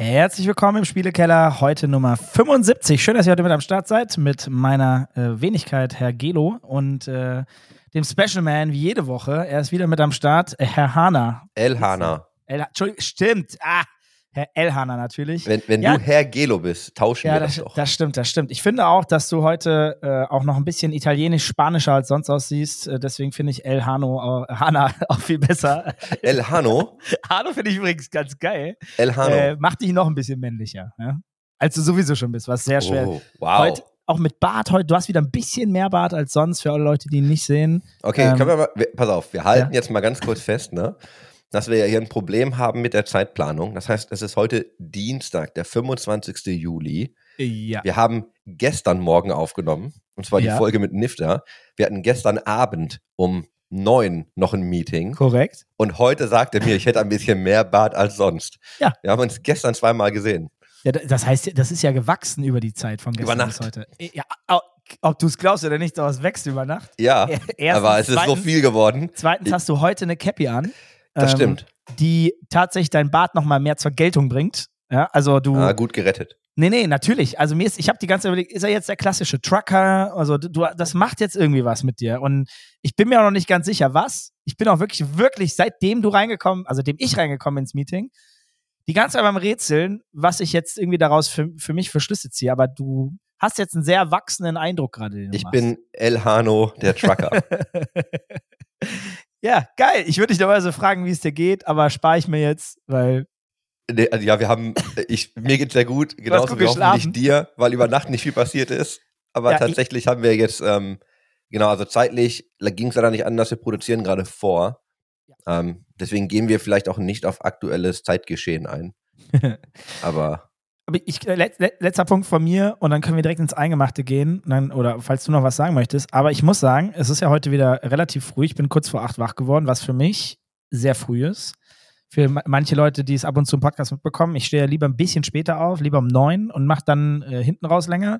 Herzlich willkommen im Spielekeller, heute Nummer 75. Schön, dass ihr heute mit am Start seid, mit meiner äh, Wenigkeit, Herr Gelo, und äh, dem Special Man wie jede Woche. Er ist wieder mit am Start, äh, Herr Hana. El Hana. El, Entschuldigung, stimmt. Ah, Herr Elhaner natürlich. Wenn, wenn ja. du Herr Gelo bist, tauschen ja, wir das, das doch. Das stimmt, das stimmt. Ich finde auch, dass du heute äh, auch noch ein bisschen italienisch-spanischer als sonst aussiehst. Äh, deswegen finde ich El Hano, äh, Hana auch viel besser. El Hano? Hano finde ich übrigens ganz geil. El Hano. Äh, macht dich noch ein bisschen männlicher, ja? als du sowieso schon bist, was sehr schwer. Oh, wow. Heute, auch mit Bart heute, du hast wieder ein bisschen mehr Bart als sonst für alle Leute, die ihn nicht sehen. Okay, ähm, können wir mal, pass auf, wir halten ja. jetzt mal ganz kurz fest, ne? Dass wir ja hier ein Problem haben mit der Zeitplanung. Das heißt, es ist heute Dienstag, der 25. Juli. Ja. Wir haben gestern Morgen aufgenommen, und zwar ja. die Folge mit Nifter. Wir hatten gestern Abend um neun noch ein Meeting. Korrekt. Und heute sagt er mir, ich hätte ein bisschen mehr Bart als sonst. Ja. Wir haben uns gestern zweimal gesehen. Ja, das heißt, das ist ja gewachsen über die Zeit von gestern bis heute. Ja, ob du es glaubst oder nicht, aber es wächst über Nacht. Ja, Erstens, aber es ist zweitens, so viel geworden. Zweitens hast du heute eine Cappy an. Das ähm, stimmt. Die tatsächlich dein Bart nochmal mehr zur Geltung bringt. Ja, also du. Ah, gut gerettet. Nee, nee, natürlich. Also mir ist, ich habe die ganze Zeit überlegt, ist er jetzt der klassische Trucker? Also du, das macht jetzt irgendwie was mit dir. Und ich bin mir auch noch nicht ganz sicher, was. Ich bin auch wirklich, wirklich, seitdem du reingekommen, also dem ich reingekommen ins Meeting, die ganze Zeit beim Rätseln, was ich jetzt irgendwie daraus für, für mich für Schlüsse ziehe. Aber du hast jetzt einen sehr wachsenden Eindruck gerade. Ich machst. bin El Hano, der Trucker. Ja, geil. Ich würde dich dabei fragen, wie es dir geht, aber spare ich mir jetzt, weil. Nee, also ja, wir haben, ich, mir geht's sehr gut, genauso wie hoffentlich dir, weil über Nacht nicht viel passiert ist. Aber ja, tatsächlich haben wir jetzt, ähm, genau, also zeitlich ging es leider nicht anders, wir produzieren gerade vor. Ja. Ähm, deswegen gehen wir vielleicht auch nicht auf aktuelles Zeitgeschehen ein. aber aber ich, äh, let, letzter Punkt von mir und dann können wir direkt ins Eingemachte gehen. Dann, oder falls du noch was sagen möchtest. Aber ich muss sagen, es ist ja heute wieder relativ früh. Ich bin kurz vor acht wach geworden, was für mich sehr früh ist. Für manche Leute, die es ab und zu im Podcast mitbekommen, ich stehe ja lieber ein bisschen später auf, lieber um neun und mache dann äh, hinten raus länger.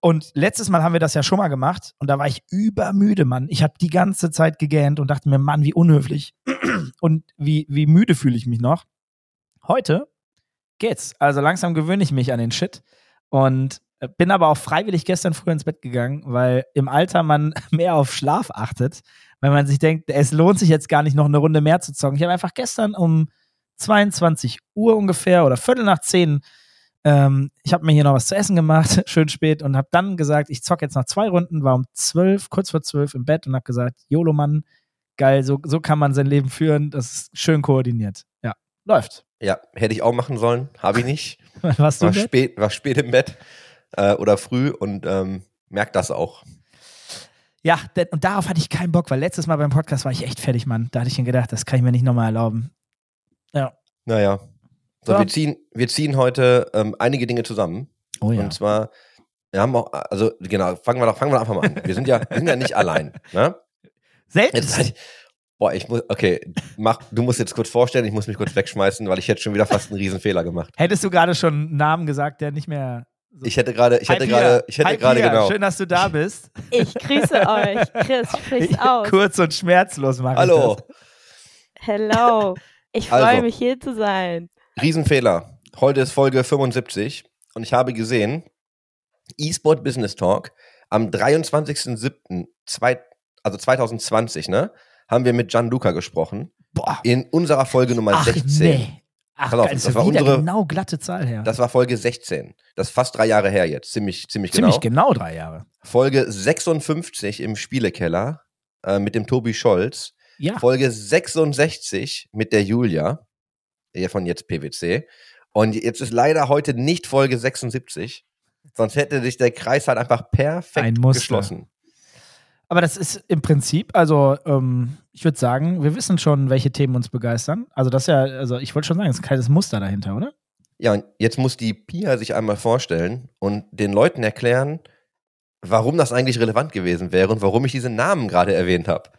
Und letztes Mal haben wir das ja schon mal gemacht und da war ich übermüde, Mann. Ich habe die ganze Zeit gegähnt und dachte mir, Mann, wie unhöflich und wie, wie müde fühle ich mich noch. Heute geht's. Also langsam gewöhne ich mich an den Shit und äh, bin aber auch freiwillig gestern früh ins Bett gegangen, weil im Alter man mehr auf Schlaf achtet, weil man sich denkt, es lohnt sich jetzt gar nicht noch eine Runde mehr zu zocken. Ich habe einfach gestern um 22 Uhr ungefähr oder Viertel nach zehn ähm, ich habe mir hier noch was zu essen gemacht, schön spät, und habe dann gesagt, ich zocke jetzt noch zwei Runden, war um zwölf, kurz vor zwölf im Bett und habe gesagt, YOLO Mann, geil, so, so kann man sein Leben führen, das ist schön koordiniert. Läuft. Ja, hätte ich auch machen sollen, habe ich nicht. Warst du war spät, war spät im Bett äh, oder früh und ähm, merkt das auch. Ja, denn, und darauf hatte ich keinen Bock, weil letztes Mal beim Podcast war ich echt fertig, Mann. Da hatte ich mir gedacht, das kann ich mir nicht nochmal erlauben. Ja. Naja. So, ja. wir ziehen, wir ziehen heute ähm, einige Dinge zusammen. Oh ja. Und zwar, wir haben auch, also genau, fangen wir doch, fangen wir einfach mal an. Wir sind ja, wir sind ja nicht allein. Ne? Selten. Jetzt, Boah, ich muss, okay, mach, du musst jetzt kurz vorstellen, ich muss mich kurz wegschmeißen, weil ich hätte schon wieder fast einen Riesenfehler gemacht. Hättest du gerade schon einen Namen gesagt, der nicht mehr. So ich hätte gerade, ich hätte gerade, ich hätte gerade genau. Schön, dass du da bist. Ich grüße euch. Chris, sprich's aus. Kurz und schmerzlos machen. Hallo. Hello. Ich freue also, mich hier zu sein. Riesenfehler. Heute ist Folge 75 und ich habe gesehen, eSport Business Talk am 23.07. also 2020, ne? Haben wir mit Gianluca gesprochen. Boah. In unserer Folge Nummer Ach, 16. Nee. Ach, auf, das, war unsere genau glatte Zahl her. Das war Folge 16. Das ist fast drei Jahre her jetzt. Ziemlich, ziemlich genau. Ziemlich genau drei Jahre. Folge 56 im Spielekeller äh, mit dem Tobi Scholz. Ja. Folge 66 mit der Julia, von jetzt PwC. Und jetzt ist leider heute nicht Folge 76. Sonst hätte sich der Kreis halt einfach perfekt geschlossen. Aber das ist im Prinzip, also ähm, ich würde sagen, wir wissen schon, welche Themen uns begeistern. Also das ist ja, also ich wollte schon sagen, es ist ein kleines Muster dahinter, oder? Ja, und jetzt muss die Pia sich einmal vorstellen und den Leuten erklären, warum das eigentlich relevant gewesen wäre und warum ich diese Namen gerade erwähnt habe.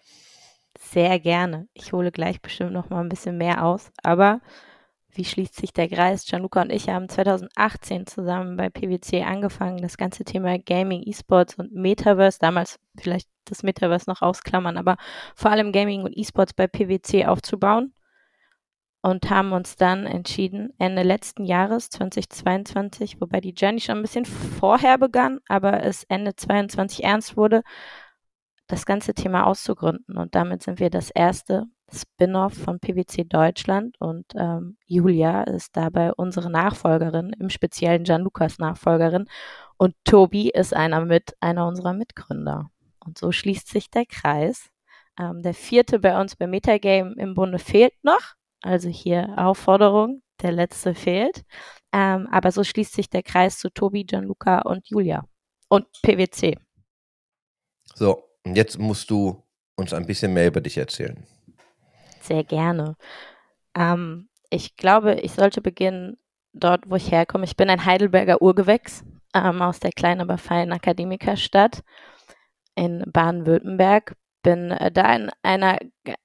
Sehr gerne. Ich hole gleich bestimmt noch mal ein bisschen mehr aus. Aber wie schließt sich der Kreis? Gianluca und ich haben 2018 zusammen bei PwC angefangen, das ganze Thema Gaming, E-Sports und Metaverse, damals vielleicht das Metaverse noch ausklammern, aber vor allem Gaming und E-Sports bei PwC aufzubauen. und haben uns dann entschieden, Ende letzten Jahres, 2022, wobei die Journey schon ein bisschen vorher begann, aber es Ende 22 ernst wurde, das ganze Thema auszugründen. Und damit sind wir das erste Spin-off von PwC Deutschland und ähm, Julia ist dabei unsere Nachfolgerin, im speziellen Gianlucas Nachfolgerin und Tobi ist einer mit einer unserer Mitgründer. Und so schließt sich der Kreis. Ähm, der vierte bei uns beim Metagame im Bunde fehlt noch. Also hier Aufforderung, der letzte fehlt. Ähm, aber so schließt sich der Kreis zu Tobi, Gianluca und Julia und PwC. So, jetzt musst du uns ein bisschen mehr über dich erzählen. Sehr gerne. Ähm, ich glaube, ich sollte beginnen dort, wo ich herkomme. Ich bin ein Heidelberger Urgewächs ähm, aus der kleinen, aber feinen Akademikerstadt in Baden-Württemberg bin äh, da in einer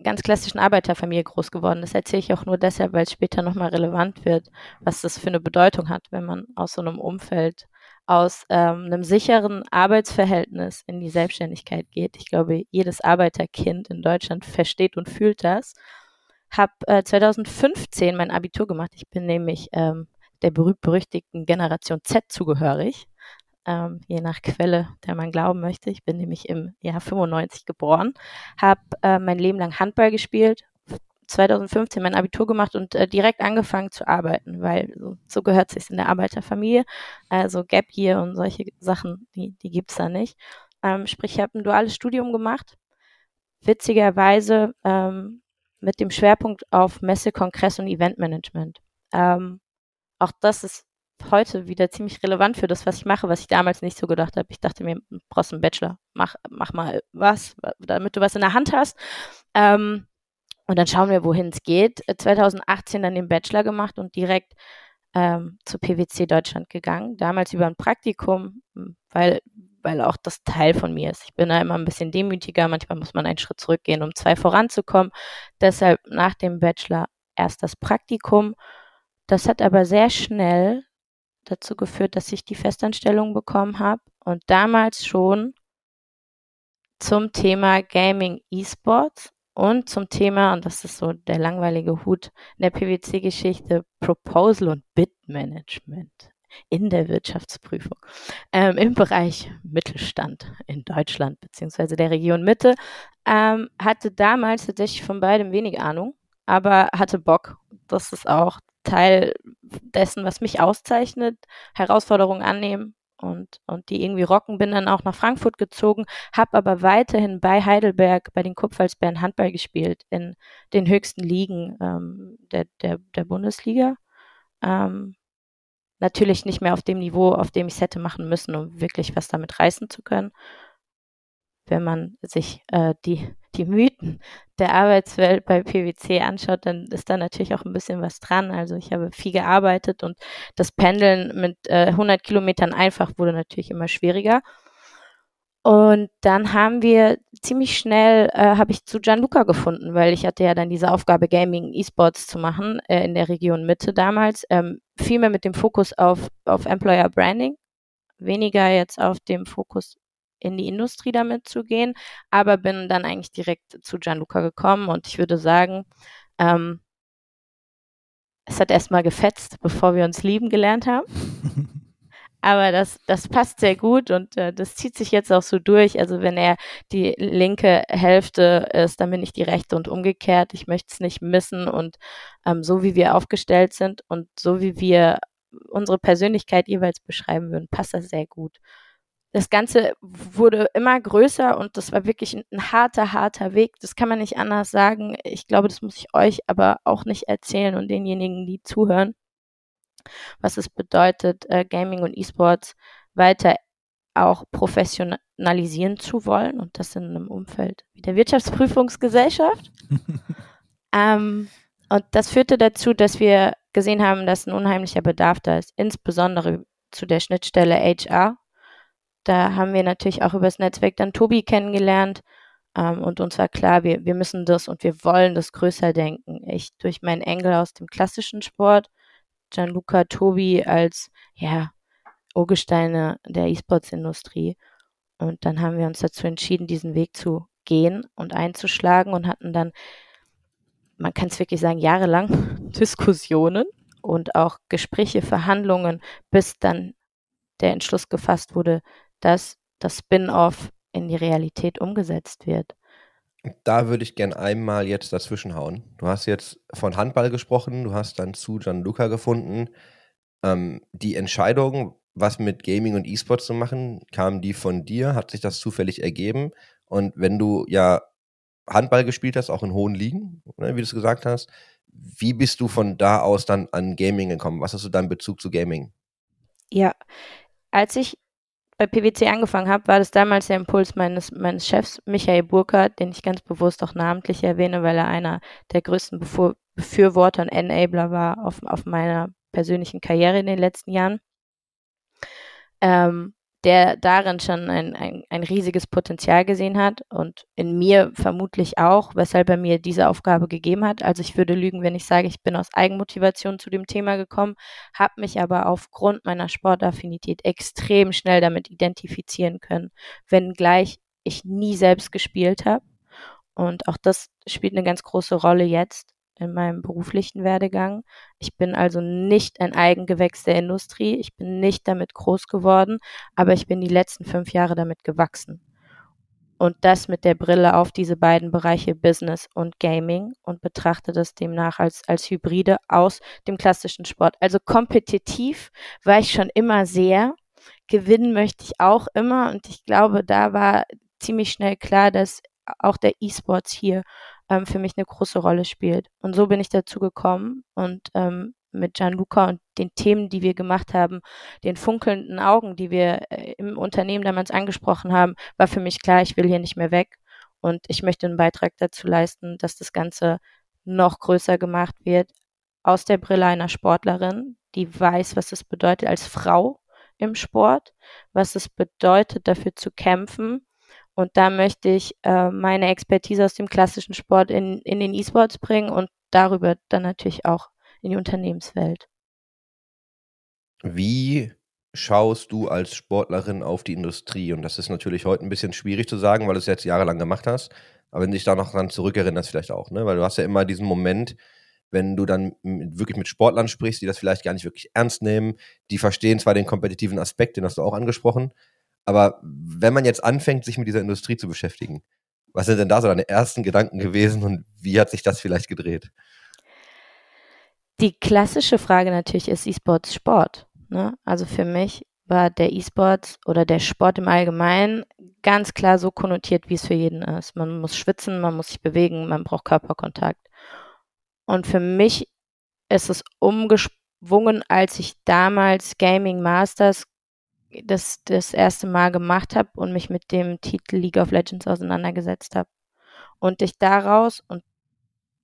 ganz klassischen Arbeiterfamilie groß geworden. Das erzähle ich auch nur deshalb, weil es später nochmal relevant wird, was das für eine Bedeutung hat, wenn man aus so einem Umfeld, aus ähm, einem sicheren Arbeitsverhältnis in die Selbstständigkeit geht. Ich glaube, jedes Arbeiterkind in Deutschland versteht und fühlt das. Habe äh, 2015 mein Abitur gemacht. Ich bin nämlich ähm, der berühmt-berüchtigten Generation Z zugehörig ähm, je nach Quelle, der man glauben möchte. Ich bin nämlich im Jahr 95 geboren, habe äh, mein Leben lang Handball gespielt, 2015 mein Abitur gemacht und äh, direkt angefangen zu arbeiten, weil so, so gehört sich in der Arbeiterfamilie. Also Gap Year und solche Sachen, die, die gibt es da nicht. Ähm, sprich, ich habe ein duales Studium gemacht. Witzigerweise ähm, mit dem Schwerpunkt auf Messe, Kongress und Eventmanagement. Ähm, auch das ist heute wieder ziemlich relevant für das, was ich mache, was ich damals nicht so gedacht habe. Ich dachte mir, brauchst einen Bachelor, mach, mach mal was, damit du was in der Hand hast. Ähm, und dann schauen wir, wohin es geht. 2018 dann den Bachelor gemacht und direkt ähm, zu PwC Deutschland gegangen. Damals über ein Praktikum, weil, weil auch das Teil von mir ist. Ich bin da immer ein bisschen demütiger. Manchmal muss man einen Schritt zurückgehen, um zwei voranzukommen. Deshalb nach dem Bachelor erst das Praktikum. Das hat aber sehr schnell dazu geführt, dass ich die Festanstellung bekommen habe und damals schon zum Thema Gaming E-Sports und zum Thema, und das ist so der langweilige Hut in der PwC-Geschichte, Proposal und Bid-Management in der Wirtschaftsprüfung ähm, im Bereich Mittelstand in Deutschland beziehungsweise der Region Mitte. Ähm, hatte damals tatsächlich von beidem wenig Ahnung, aber hatte Bock. Das ist auch Teil dessen, was mich auszeichnet, Herausforderungen annehmen und, und die irgendwie rocken. Bin dann auch nach Frankfurt gezogen, habe aber weiterhin bei Heidelberg, bei den Kupfersbären Handball gespielt, in den höchsten Ligen ähm, der, der, der Bundesliga. Ähm, natürlich nicht mehr auf dem Niveau, auf dem ich es hätte machen müssen, um wirklich was damit reißen zu können. Wenn man sich äh, die die Mythen der Arbeitswelt bei PwC anschaut, dann ist da natürlich auch ein bisschen was dran. Also ich habe viel gearbeitet und das Pendeln mit äh, 100 Kilometern einfach wurde natürlich immer schwieriger. Und dann haben wir ziemlich schnell, äh, habe ich zu Gianluca gefunden, weil ich hatte ja dann diese Aufgabe, Gaming, E-Sports zu machen äh, in der Region Mitte damals. Ähm, viel mehr mit dem Fokus auf, auf Employer Branding, weniger jetzt auf dem Fokus in die Industrie damit zu gehen, aber bin dann eigentlich direkt zu Gianluca gekommen und ich würde sagen, ähm, es hat erstmal gefetzt, bevor wir uns lieben gelernt haben. aber das, das passt sehr gut und äh, das zieht sich jetzt auch so durch. Also wenn er die linke Hälfte ist, dann bin ich die rechte und umgekehrt. Ich möchte es nicht missen und ähm, so wie wir aufgestellt sind und so wie wir unsere Persönlichkeit jeweils beschreiben würden, passt das sehr gut das Ganze wurde immer größer und das war wirklich ein, ein, harter, harter Weg. Das kann man nicht anders sagen. Ich glaube, das muss ich euch aber auch nicht erzählen und denjenigen, die zuhören, was es bedeutet, äh, Gaming und E-Sports weiter auch professionalisieren zu wollen und das in einem Umfeld wie der Wirtschaftsprüfungsgesellschaft. ähm, und das führte dazu, dass wir gesehen haben, dass ein unheimlicher Bedarf da ist, insbesondere zu der Schnittstelle HR da haben wir natürlich auch übers Netzwerk dann Tobi kennengelernt. Ähm, und uns war klar, wir, wir müssen das und wir wollen das größer denken. Ich durch meinen Engel aus dem klassischen Sport, Gianluca Tobi als, ja, Urgesteine der E-Sports-Industrie. Und dann haben wir uns dazu entschieden, diesen Weg zu gehen und einzuschlagen und hatten dann man kann es wirklich sagen, jahrelang Diskussionen und auch Gespräche, Verhandlungen, bis dann der Entschluss gefasst wurde, dass das Spin-off in die Realität umgesetzt wird. Da würde ich gern einmal jetzt dazwischen hauen. Du hast jetzt von Handball gesprochen, du hast dann zu Gianluca gefunden. Ähm, die Entscheidung, was mit Gaming und E-Sport zu machen, kam die von dir? Hat sich das zufällig ergeben? Und wenn du ja Handball gespielt hast, auch in hohen Ligen, ne, wie du es gesagt hast, wie bist du von da aus dann an Gaming gekommen? Was hast du deinen Bezug zu Gaming? Ja, als ich bei PwC angefangen habe, war das damals der Impuls meines, meines Chefs, Michael Burkhardt, den ich ganz bewusst auch namentlich erwähne, weil er einer der größten Befür Befürworter und Enabler war auf, auf meiner persönlichen Karriere in den letzten Jahren. Ähm, der darin schon ein, ein, ein riesiges Potenzial gesehen hat und in mir vermutlich auch, weshalb er mir diese Aufgabe gegeben hat. Also ich würde lügen, wenn ich sage, ich bin aus Eigenmotivation zu dem Thema gekommen, habe mich aber aufgrund meiner Sportaffinität extrem schnell damit identifizieren können, wenngleich ich nie selbst gespielt habe. Und auch das spielt eine ganz große Rolle jetzt in meinem beruflichen Werdegang. Ich bin also nicht ein Eigengewächs der Industrie. Ich bin nicht damit groß geworden, aber ich bin die letzten fünf Jahre damit gewachsen. Und das mit der Brille auf diese beiden Bereiche Business und Gaming und betrachte das demnach als, als Hybride aus dem klassischen Sport. Also kompetitiv war ich schon immer sehr. Gewinnen möchte ich auch immer. Und ich glaube, da war ziemlich schnell klar, dass auch der E-Sports hier ähm, für mich eine große Rolle spielt. Und so bin ich dazu gekommen und ähm, mit Gianluca und den Themen, die wir gemacht haben, den funkelnden Augen, die wir äh, im Unternehmen damals angesprochen haben, war für mich klar, ich will hier nicht mehr weg und ich möchte einen Beitrag dazu leisten, dass das Ganze noch größer gemacht wird aus der Brille einer Sportlerin, die weiß, was es bedeutet als Frau im Sport, was es bedeutet, dafür zu kämpfen und da möchte ich äh, meine Expertise aus dem klassischen Sport in, in den E-Sports bringen und darüber dann natürlich auch in die Unternehmenswelt. Wie schaust du als Sportlerin auf die Industrie? Und das ist natürlich heute ein bisschen schwierig zu sagen, weil du es jetzt jahrelang gemacht hast. Aber wenn du dich da noch dran zurückerinnerst, vielleicht auch, ne? Weil du hast ja immer diesen Moment, wenn du dann wirklich mit Sportlern sprichst, die das vielleicht gar nicht wirklich ernst nehmen, die verstehen zwar den kompetitiven Aspekt, den hast du auch angesprochen, aber wenn man jetzt anfängt, sich mit dieser Industrie zu beschäftigen, was sind denn da so deine ersten Gedanken gewesen und wie hat sich das vielleicht gedreht? Die klassische Frage natürlich ist E-Sports Sport. Ne? Also für mich war der E-Sports oder der Sport im Allgemeinen ganz klar so konnotiert, wie es für jeden ist. Man muss schwitzen, man muss sich bewegen, man braucht Körperkontakt. Und für mich ist es umgeschwungen, als ich damals Gaming Masters das das erste Mal gemacht habe und mich mit dem Titel League of Legends auseinandergesetzt habe. Und ich daraus, und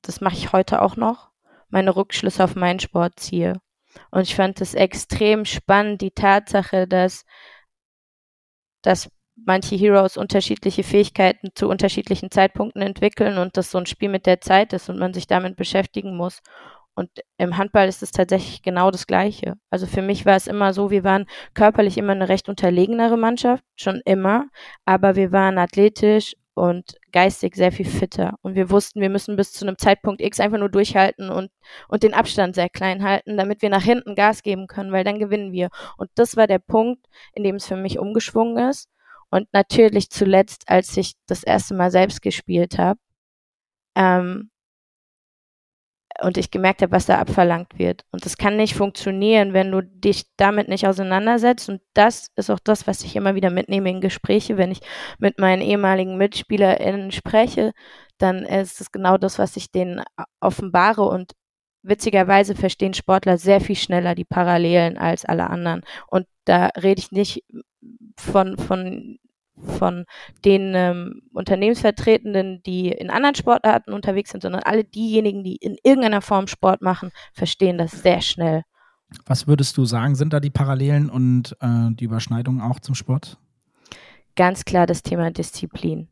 das mache ich heute auch noch, meine Rückschlüsse auf meinen Sport ziehe. Und ich fand es extrem spannend, die Tatsache, dass, dass manche Heroes unterschiedliche Fähigkeiten zu unterschiedlichen Zeitpunkten entwickeln und das so ein Spiel mit der Zeit ist und man sich damit beschäftigen muss. Und im Handball ist es tatsächlich genau das Gleiche. Also für mich war es immer so, wir waren körperlich immer eine recht unterlegenere Mannschaft, schon immer, aber wir waren athletisch und geistig sehr viel fitter. Und wir wussten, wir müssen bis zu einem Zeitpunkt X einfach nur durchhalten und, und den Abstand sehr klein halten, damit wir nach hinten Gas geben können, weil dann gewinnen wir. Und das war der Punkt, in dem es für mich umgeschwungen ist. Und natürlich zuletzt, als ich das erste Mal selbst gespielt habe, ähm, und ich gemerkt habe, was da abverlangt wird. Und das kann nicht funktionieren, wenn du dich damit nicht auseinandersetzt. Und das ist auch das, was ich immer wieder mitnehme in Gespräche, wenn ich mit meinen ehemaligen MitspielerInnen spreche, dann ist es genau das, was ich denen offenbare. Und witzigerweise verstehen Sportler sehr viel schneller die Parallelen als alle anderen. Und da rede ich nicht von, von von den ähm, Unternehmensvertretenden, die in anderen Sportarten unterwegs sind, sondern alle diejenigen, die in irgendeiner Form Sport machen, verstehen das sehr schnell. Was würdest du sagen, sind da die Parallelen und äh, die Überschneidungen auch zum Sport? Ganz klar das Thema Disziplin.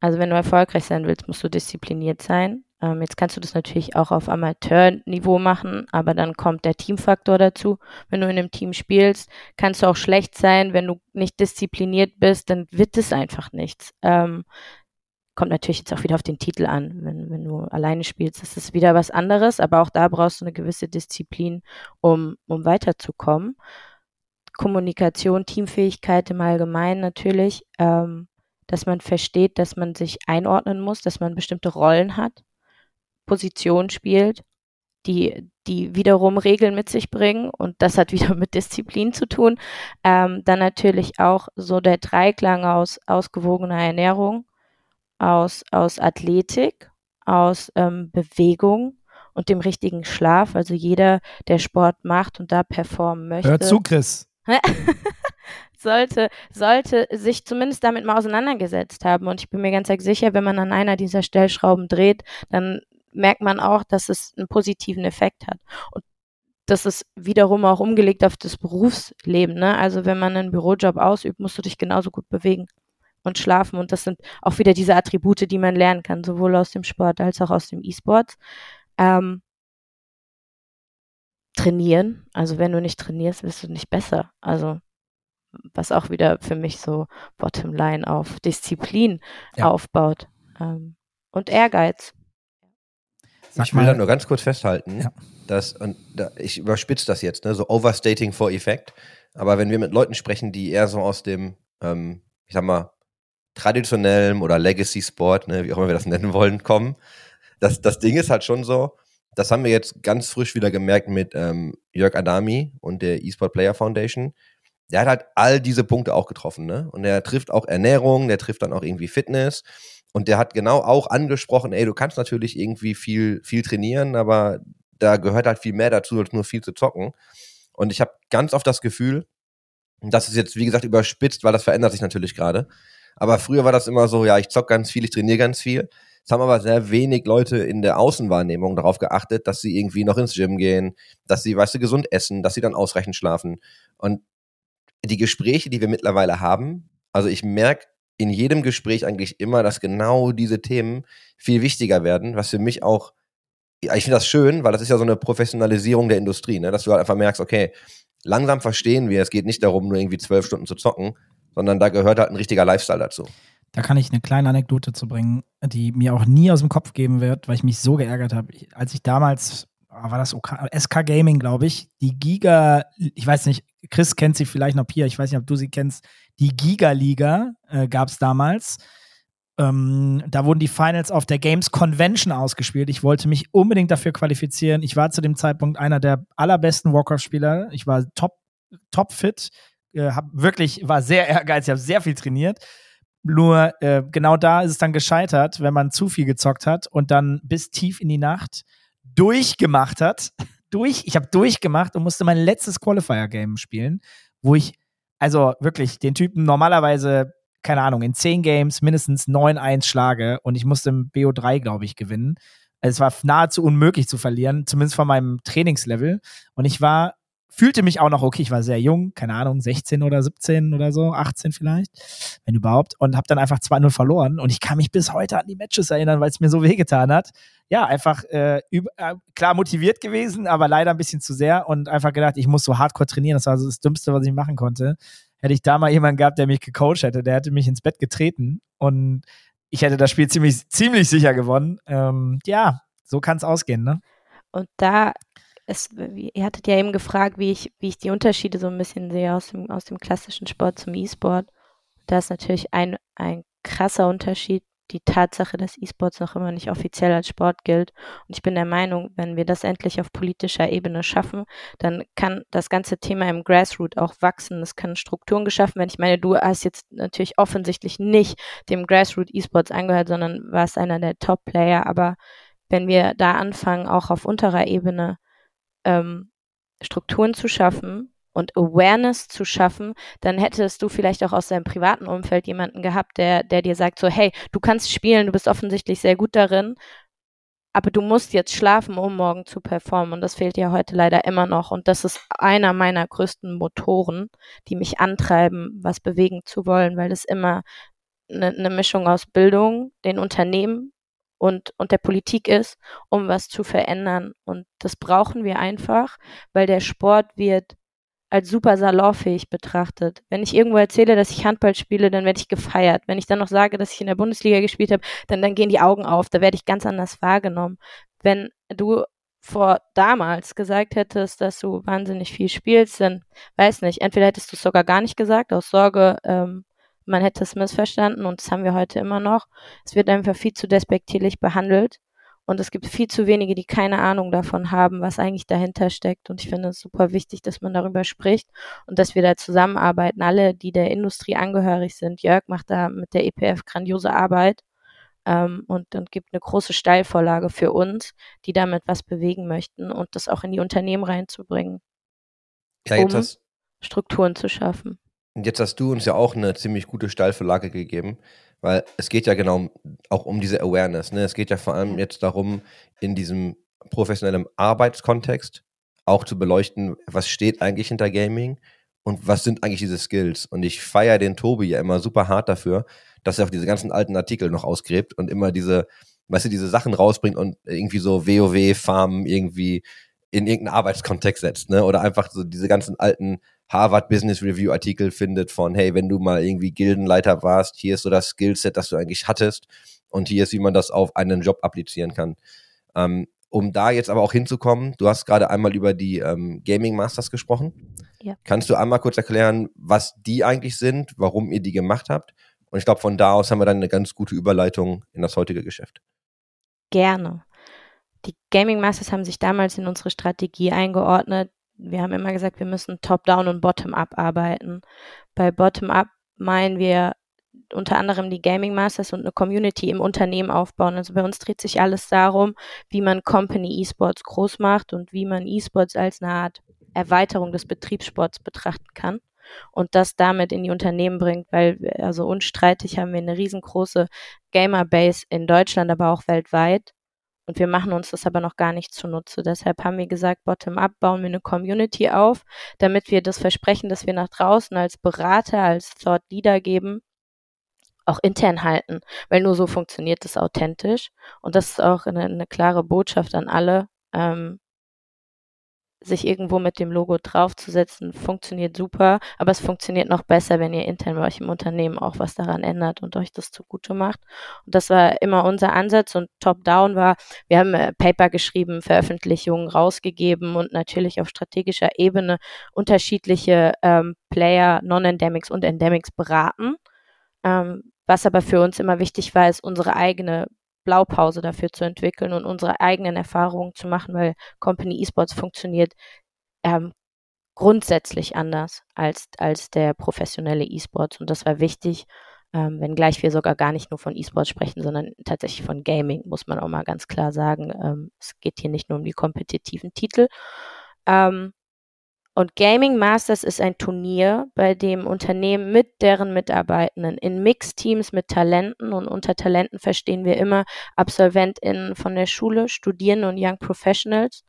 Also wenn du erfolgreich sein willst, musst du diszipliniert sein. Ähm, jetzt kannst du das natürlich auch auf Amateurniveau machen, aber dann kommt der Teamfaktor dazu. Wenn du in einem Team spielst, kannst du auch schlecht sein. Wenn du nicht diszipliniert bist, dann wird es einfach nichts. Ähm, kommt natürlich jetzt auch wieder auf den Titel an. Wenn, wenn du alleine spielst, ist es wieder was anderes, aber auch da brauchst du eine gewisse Disziplin, um, um weiterzukommen. Kommunikation, Teamfähigkeit im Allgemeinen natürlich, ähm, dass man versteht, dass man sich einordnen muss, dass man bestimmte Rollen hat, Positionen spielt, die, die wiederum Regeln mit sich bringen und das hat wieder mit Disziplin zu tun. Ähm, dann natürlich auch so der Dreiklang aus ausgewogener Ernährung, aus, aus Athletik, aus ähm, Bewegung und dem richtigen Schlaf. Also jeder, der Sport macht und da performen möchte. Hör zu, Chris. sollte, sollte sich zumindest damit mal auseinandergesetzt haben. Und ich bin mir ganz sicher, wenn man an einer dieser Stellschrauben dreht, dann merkt man auch, dass es einen positiven Effekt hat. Und das ist wiederum auch umgelegt auf das Berufsleben. Ne? Also wenn man einen Bürojob ausübt, musst du dich genauso gut bewegen und schlafen. Und das sind auch wieder diese Attribute, die man lernen kann, sowohl aus dem Sport als auch aus dem E-Sport. Ähm, trainieren. Also wenn du nicht trainierst, wirst du nicht besser. Also was auch wieder für mich so Bottomline auf Disziplin ja. aufbaut ähm, und Ehrgeiz. Sag ich will da nur ganz kurz festhalten, ja. dass, und da, ich überspitze das jetzt, ne, so Overstating for Effect. Aber wenn wir mit Leuten sprechen, die eher so aus dem, ähm, ich sag mal, traditionellem oder Legacy Sport, ne, wie auch immer wir das nennen wollen, kommen. Das, das Ding ist halt schon so, das haben wir jetzt ganz frisch wieder gemerkt mit ähm, Jörg Adami und der eSport Player Foundation. Der hat halt all diese Punkte auch getroffen, ne? Und er trifft auch Ernährung, der trifft dann auch irgendwie Fitness. Und der hat genau auch angesprochen, ey, du kannst natürlich irgendwie viel, viel trainieren, aber da gehört halt viel mehr dazu, als nur viel zu zocken. Und ich habe ganz oft das Gefühl, das ist jetzt, wie gesagt, überspitzt, weil das verändert sich natürlich gerade. Aber früher war das immer so, ja, ich zock ganz viel, ich trainiere ganz viel. Es haben aber sehr wenig Leute in der Außenwahrnehmung darauf geachtet, dass sie irgendwie noch ins Gym gehen, dass sie, weißt du, gesund essen, dass sie dann ausreichend schlafen. Und die Gespräche, die wir mittlerweile haben, also ich merke in jedem Gespräch eigentlich immer, dass genau diese Themen viel wichtiger werden, was für mich auch, ich finde das schön, weil das ist ja so eine Professionalisierung der Industrie, ne? dass du halt einfach merkst, okay, langsam verstehen wir, es geht nicht darum, nur irgendwie zwölf Stunden zu zocken, sondern da gehört halt ein richtiger Lifestyle dazu. Da kann ich eine kleine Anekdote zu bringen, die mir auch nie aus dem Kopf geben wird, weil ich mich so geärgert habe. Als ich damals, war das OK, SK Gaming, glaube ich, die Giga, ich weiß nicht, Chris kennt sie vielleicht noch hier, ich weiß nicht, ob du sie kennst, die Giga-Liga äh, gab es damals. Ähm, da wurden die Finals auf der Games Convention ausgespielt. Ich wollte mich unbedingt dafür qualifizieren. Ich war zu dem Zeitpunkt einer der allerbesten Warcraft-Spieler. Ich war top, top fit, äh, hab wirklich, war sehr ehrgeizig, habe sehr viel trainiert. Nur äh, genau da ist es dann gescheitert, wenn man zu viel gezockt hat und dann bis tief in die Nacht durchgemacht hat. durch, ich habe durchgemacht und musste mein letztes Qualifier-Game spielen, wo ich, also wirklich, den Typen normalerweise, keine Ahnung, in zehn Games mindestens 9-1 schlage und ich musste im BO3, glaube ich, gewinnen. es war nahezu unmöglich zu verlieren, zumindest von meinem Trainingslevel. Und ich war fühlte mich auch noch okay, ich war sehr jung, keine Ahnung, 16 oder 17 oder so, 18 vielleicht, wenn überhaupt, und habe dann einfach 2-0 verloren und ich kann mich bis heute an die Matches erinnern, weil es mir so wehgetan hat. Ja, einfach äh, über, äh, klar motiviert gewesen, aber leider ein bisschen zu sehr und einfach gedacht, ich muss so hardcore trainieren, das war so das Dümmste, was ich machen konnte. Hätte ich da mal jemanden gehabt, der mich gecoacht hätte, der hätte mich ins Bett getreten und ich hätte das Spiel ziemlich, ziemlich sicher gewonnen. Ähm, ja, so kann es ausgehen, ne? Und da es, ihr hattet ja eben gefragt, wie ich, wie ich die Unterschiede so ein bisschen sehe aus dem, aus dem klassischen Sport zum E-Sport. Da ist natürlich ein, ein krasser Unterschied die Tatsache, dass E-Sports noch immer nicht offiziell als Sport gilt. Und ich bin der Meinung, wenn wir das endlich auf politischer Ebene schaffen, dann kann das ganze Thema im Grassroot auch wachsen. Es können Strukturen geschaffen werden. Ich meine, du hast jetzt natürlich offensichtlich nicht dem Grassroot E-Sports angehört, sondern warst einer der Top-Player. Aber wenn wir da anfangen, auch auf unterer Ebene ähm, Strukturen zu schaffen und Awareness zu schaffen, dann hättest du vielleicht auch aus deinem privaten Umfeld jemanden gehabt, der, der dir sagt so, hey, du kannst spielen, du bist offensichtlich sehr gut darin, aber du musst jetzt schlafen, um morgen zu performen. Und das fehlt ja heute leider immer noch. Und das ist einer meiner größten Motoren, die mich antreiben, was bewegen zu wollen, weil das immer eine, eine Mischung aus Bildung, den Unternehmen und, und der Politik ist, um was zu verändern. Und das brauchen wir einfach, weil der Sport wird als super salonfähig betrachtet. Wenn ich irgendwo erzähle, dass ich Handball spiele, dann werde ich gefeiert. Wenn ich dann noch sage, dass ich in der Bundesliga gespielt habe, dann, dann gehen die Augen auf, da werde ich ganz anders wahrgenommen. Wenn du vor damals gesagt hättest, dass du wahnsinnig viel spielst, dann weiß nicht, entweder hättest du es sogar gar nicht gesagt, aus Sorge, ähm, man hätte es missverstanden und das haben wir heute immer noch. Es wird einfach viel zu despektierlich behandelt und es gibt viel zu wenige, die keine Ahnung davon haben, was eigentlich dahinter steckt. Und ich finde es super wichtig, dass man darüber spricht und dass wir da zusammenarbeiten. Alle, die der Industrie angehörig sind. Jörg macht da mit der EPF grandiose Arbeit ähm, und, und gibt eine große Steilvorlage für uns, die damit was bewegen möchten und das auch in die Unternehmen reinzubringen. Ja, um Strukturen zu schaffen. Jetzt hast du uns ja auch eine ziemlich gute Steilvorlage gegeben, weil es geht ja genau auch um diese Awareness. Ne? Es geht ja vor allem jetzt darum, in diesem professionellen Arbeitskontext auch zu beleuchten, was steht eigentlich hinter Gaming und was sind eigentlich diese Skills. Und ich feiere den Tobi ja immer super hart dafür, dass er auf diese ganzen alten Artikel noch ausgräbt und immer diese, weißt du, diese Sachen rausbringt und irgendwie so WoW-Farmen irgendwie in irgendeinen Arbeitskontext setzt, ne? Oder einfach so diese ganzen alten Harvard Business Review Artikel findet von, hey, wenn du mal irgendwie Gildenleiter warst, hier ist so das Skillset, das du eigentlich hattest und hier ist, wie man das auf einen Job applizieren kann. Ähm, um da jetzt aber auch hinzukommen, du hast gerade einmal über die ähm, Gaming Masters gesprochen. Ja. Kannst du einmal kurz erklären, was die eigentlich sind, warum ihr die gemacht habt? Und ich glaube, von da aus haben wir dann eine ganz gute Überleitung in das heutige Geschäft. Gerne. Die Gaming Masters haben sich damals in unsere Strategie eingeordnet, wir haben immer gesagt, wir müssen top-down und bottom-up arbeiten. Bei bottom-up meinen wir unter anderem die Gaming Masters und eine Community im Unternehmen aufbauen. Also bei uns dreht sich alles darum, wie man Company E-Sports groß macht und wie man E-Sports als eine Art Erweiterung des Betriebssports betrachten kann und das damit in die Unternehmen bringt, weil also unstreitig haben wir eine riesengroße Gamer-Base in Deutschland, aber auch weltweit. Und wir machen uns das aber noch gar nicht zunutze. Deshalb haben wir gesagt, bottom-up bauen wir eine Community auf, damit wir das Versprechen, das wir nach draußen als Berater, als Thought Leader geben, auch intern halten. Weil nur so funktioniert es authentisch. Und das ist auch eine, eine klare Botschaft an alle. Ähm, sich irgendwo mit dem Logo draufzusetzen, funktioniert super, aber es funktioniert noch besser, wenn ihr intern bei euch im Unternehmen auch was daran ändert und euch das zugute macht. Und das war immer unser Ansatz und Top-Down war, wir haben äh, Paper geschrieben, Veröffentlichungen rausgegeben und natürlich auf strategischer Ebene unterschiedliche ähm, Player, Non-Endemics und Endemics beraten. Ähm, was aber für uns immer wichtig war, ist unsere eigene Blaupause dafür zu entwickeln und unsere eigenen Erfahrungen zu machen, weil Company Esports funktioniert ähm, grundsätzlich anders als, als der professionelle E-Sports. Und das war wichtig, ähm, wenngleich wir sogar gar nicht nur von E-Sports sprechen, sondern tatsächlich von Gaming, muss man auch mal ganz klar sagen. Ähm, es geht hier nicht nur um die kompetitiven Titel. Ähm, und Gaming Masters ist ein Turnier, bei dem Unternehmen mit deren Mitarbeitenden in Mixteams mit Talenten und unter Talenten verstehen wir immer AbsolventInnen von der Schule, Studierende und Young Professionals.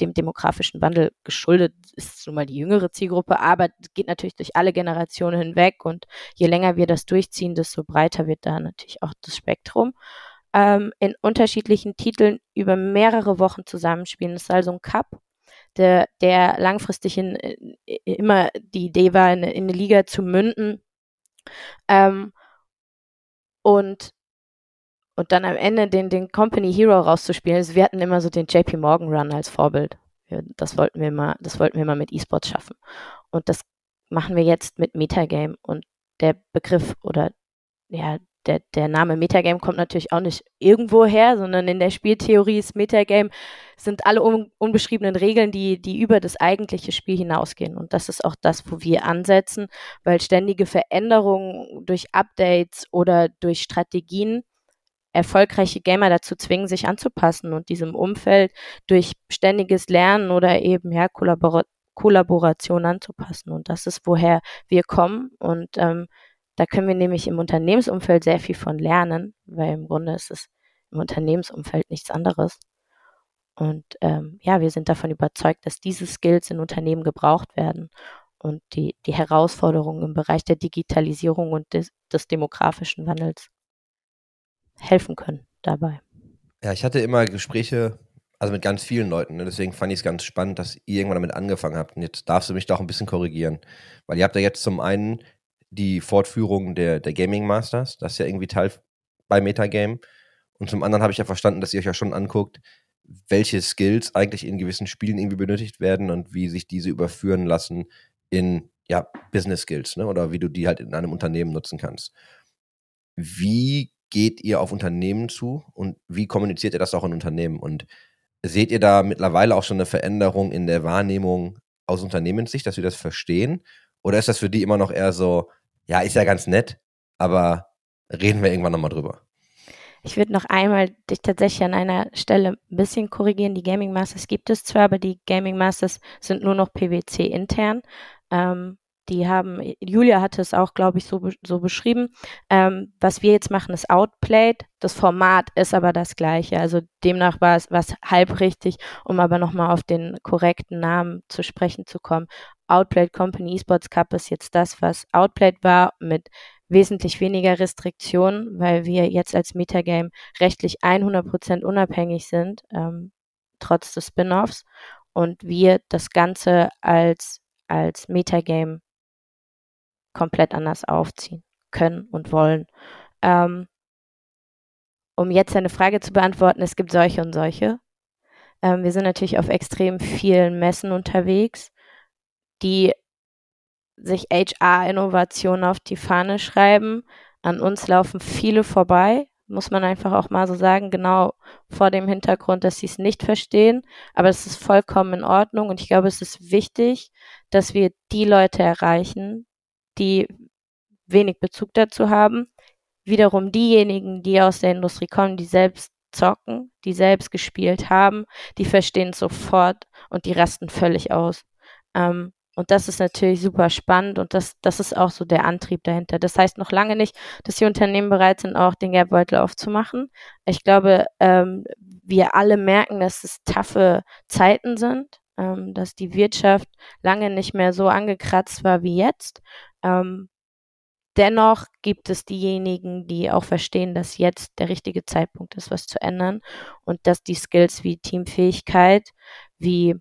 Dem demografischen Wandel geschuldet ist nun mal die jüngere Zielgruppe, aber geht natürlich durch alle Generationen hinweg und je länger wir das durchziehen, desto breiter wird da natürlich auch das Spektrum. Ähm, in unterschiedlichen Titeln über mehrere Wochen zusammenspielen. Es ist also ein Cup der, der langfristig in, immer die Idee war, in, in eine Liga zu münden. Ähm, und und dann am Ende den, den Company Hero rauszuspielen. Also wir hatten immer so den JP Morgan Run als Vorbild. Das wollten wir mal, das wollten wir mal mit E-Sports schaffen. Und das machen wir jetzt mit Metagame. Und der Begriff oder ja, der, der Name Metagame kommt natürlich auch nicht irgendwo her, sondern in der Spieltheorie ist Metagame, sind alle un, unbeschriebenen Regeln, die, die über das eigentliche Spiel hinausgehen. Und das ist auch das, wo wir ansetzen, weil ständige Veränderungen durch Updates oder durch Strategien erfolgreiche Gamer dazu zwingen, sich anzupassen und diesem Umfeld durch ständiges Lernen oder eben ja, Kollabor Kollaboration anzupassen. Und das ist, woher wir kommen. Und ähm, da können wir nämlich im Unternehmensumfeld sehr viel von lernen, weil im Grunde ist es im Unternehmensumfeld nichts anderes. Und ähm, ja, wir sind davon überzeugt, dass diese Skills in Unternehmen gebraucht werden und die, die Herausforderungen im Bereich der Digitalisierung und des, des demografischen Wandels helfen können dabei. Ja, ich hatte immer Gespräche Also mit ganz vielen Leuten. Ne? Deswegen fand ich es ganz spannend, dass ihr irgendwann damit angefangen habt. Und jetzt darfst du mich doch ein bisschen korrigieren. Weil ihr habt ja jetzt zum einen die Fortführung der, der Gaming Masters. Das ist ja irgendwie Teil bei Metagame. Und zum anderen habe ich ja verstanden, dass ihr euch ja schon anguckt, welche Skills eigentlich in gewissen Spielen irgendwie benötigt werden und wie sich diese überführen lassen in ja, Business Skills, ne? Oder wie du die halt in einem Unternehmen nutzen kannst. Wie geht ihr auf Unternehmen zu und wie kommuniziert ihr das auch in Unternehmen? Und seht ihr da mittlerweile auch schon eine Veränderung in der Wahrnehmung aus Unternehmenssicht, dass wir das verstehen? Oder ist das für die immer noch eher so, ja, ist ja ganz nett, aber reden wir irgendwann nochmal drüber? Ich würde noch einmal dich tatsächlich an einer Stelle ein bisschen korrigieren. Die Gaming Masters gibt es zwar, aber die Gaming Masters sind nur noch PwC intern. Ähm, die haben, Julia hatte es auch, glaube ich, so, so beschrieben. Ähm, was wir jetzt machen, ist Outplayed. Das Format ist aber das gleiche. Also demnach war es was halb richtig, um aber nochmal auf den korrekten Namen zu sprechen zu kommen. Outplayed Company Esports Cup ist jetzt das, was Outplayed war mit wesentlich weniger Restriktionen, weil wir jetzt als Metagame rechtlich 100% unabhängig sind, ähm, trotz des Spin-offs. Und wir das Ganze als, als Metagame komplett anders aufziehen können und wollen. Ähm, um jetzt eine Frage zu beantworten, es gibt solche und solche. Ähm, wir sind natürlich auf extrem vielen Messen unterwegs, die sich HR-Innovationen auf die Fahne schreiben. An uns laufen viele vorbei, muss man einfach auch mal so sagen, genau vor dem Hintergrund, dass sie es nicht verstehen. Aber es ist vollkommen in Ordnung und ich glaube, es ist wichtig, dass wir die Leute erreichen, die wenig Bezug dazu haben. Wiederum diejenigen, die aus der Industrie kommen, die selbst zocken, die selbst gespielt haben, die verstehen es sofort und die rasten völlig aus. Ähm, und das ist natürlich super spannend und das, das ist auch so der Antrieb dahinter. Das heißt noch lange nicht, dass die Unternehmen bereit sind, auch den Geldbeutel aufzumachen. Ich glaube, ähm, wir alle merken, dass es taffe Zeiten sind, ähm, dass die Wirtschaft lange nicht mehr so angekratzt war wie jetzt. Ähm, dennoch gibt es diejenigen, die auch verstehen, dass jetzt der richtige Zeitpunkt ist, was zu ändern und dass die Skills wie Teamfähigkeit, wie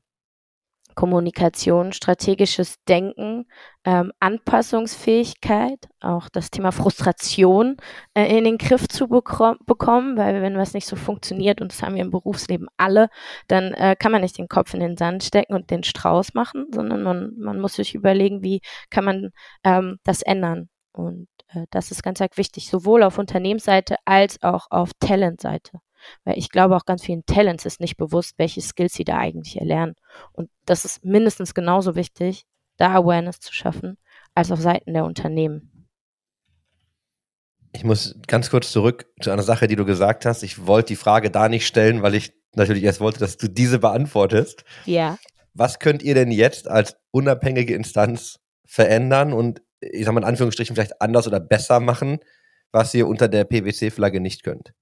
Kommunikation, strategisches Denken, ähm, Anpassungsfähigkeit, auch das Thema Frustration äh, in den Griff zu bekommen, weil wenn was nicht so funktioniert, und das haben wir im Berufsleben alle, dann äh, kann man nicht den Kopf in den Sand stecken und den Strauß machen, sondern man, man muss sich überlegen, wie kann man ähm, das ändern. Und äh, das ist ganz, ganz wichtig, sowohl auf Unternehmensseite als auch auf Talentseite. Weil ich glaube, auch ganz vielen Talents ist nicht bewusst, welche Skills sie da eigentlich erlernen. Und das ist mindestens genauso wichtig, da Awareness zu schaffen, als auf Seiten der Unternehmen. Ich muss ganz kurz zurück zu einer Sache, die du gesagt hast. Ich wollte die Frage da nicht stellen, weil ich natürlich erst wollte, dass du diese beantwortest. Ja. Was könnt ihr denn jetzt als unabhängige Instanz verändern und ich sag mal in Anführungsstrichen vielleicht anders oder besser machen, was ihr unter der PwC-Flagge nicht könnt?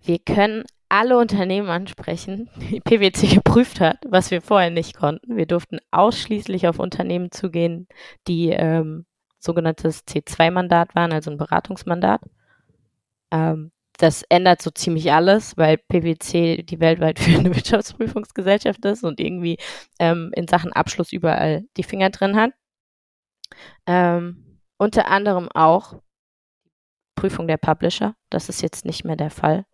Wir können alle Unternehmen ansprechen, die PwC geprüft hat, was wir vorher nicht konnten. Wir durften ausschließlich auf Unternehmen zugehen, die ähm, sogenanntes C2-Mandat waren, also ein Beratungsmandat. Ähm, das ändert so ziemlich alles, weil PwC die weltweit führende Wirtschaftsprüfungsgesellschaft ist und irgendwie ähm, in Sachen Abschluss überall die Finger drin hat. Ähm, unter anderem auch Prüfung der Publisher. Das ist jetzt nicht mehr der Fall.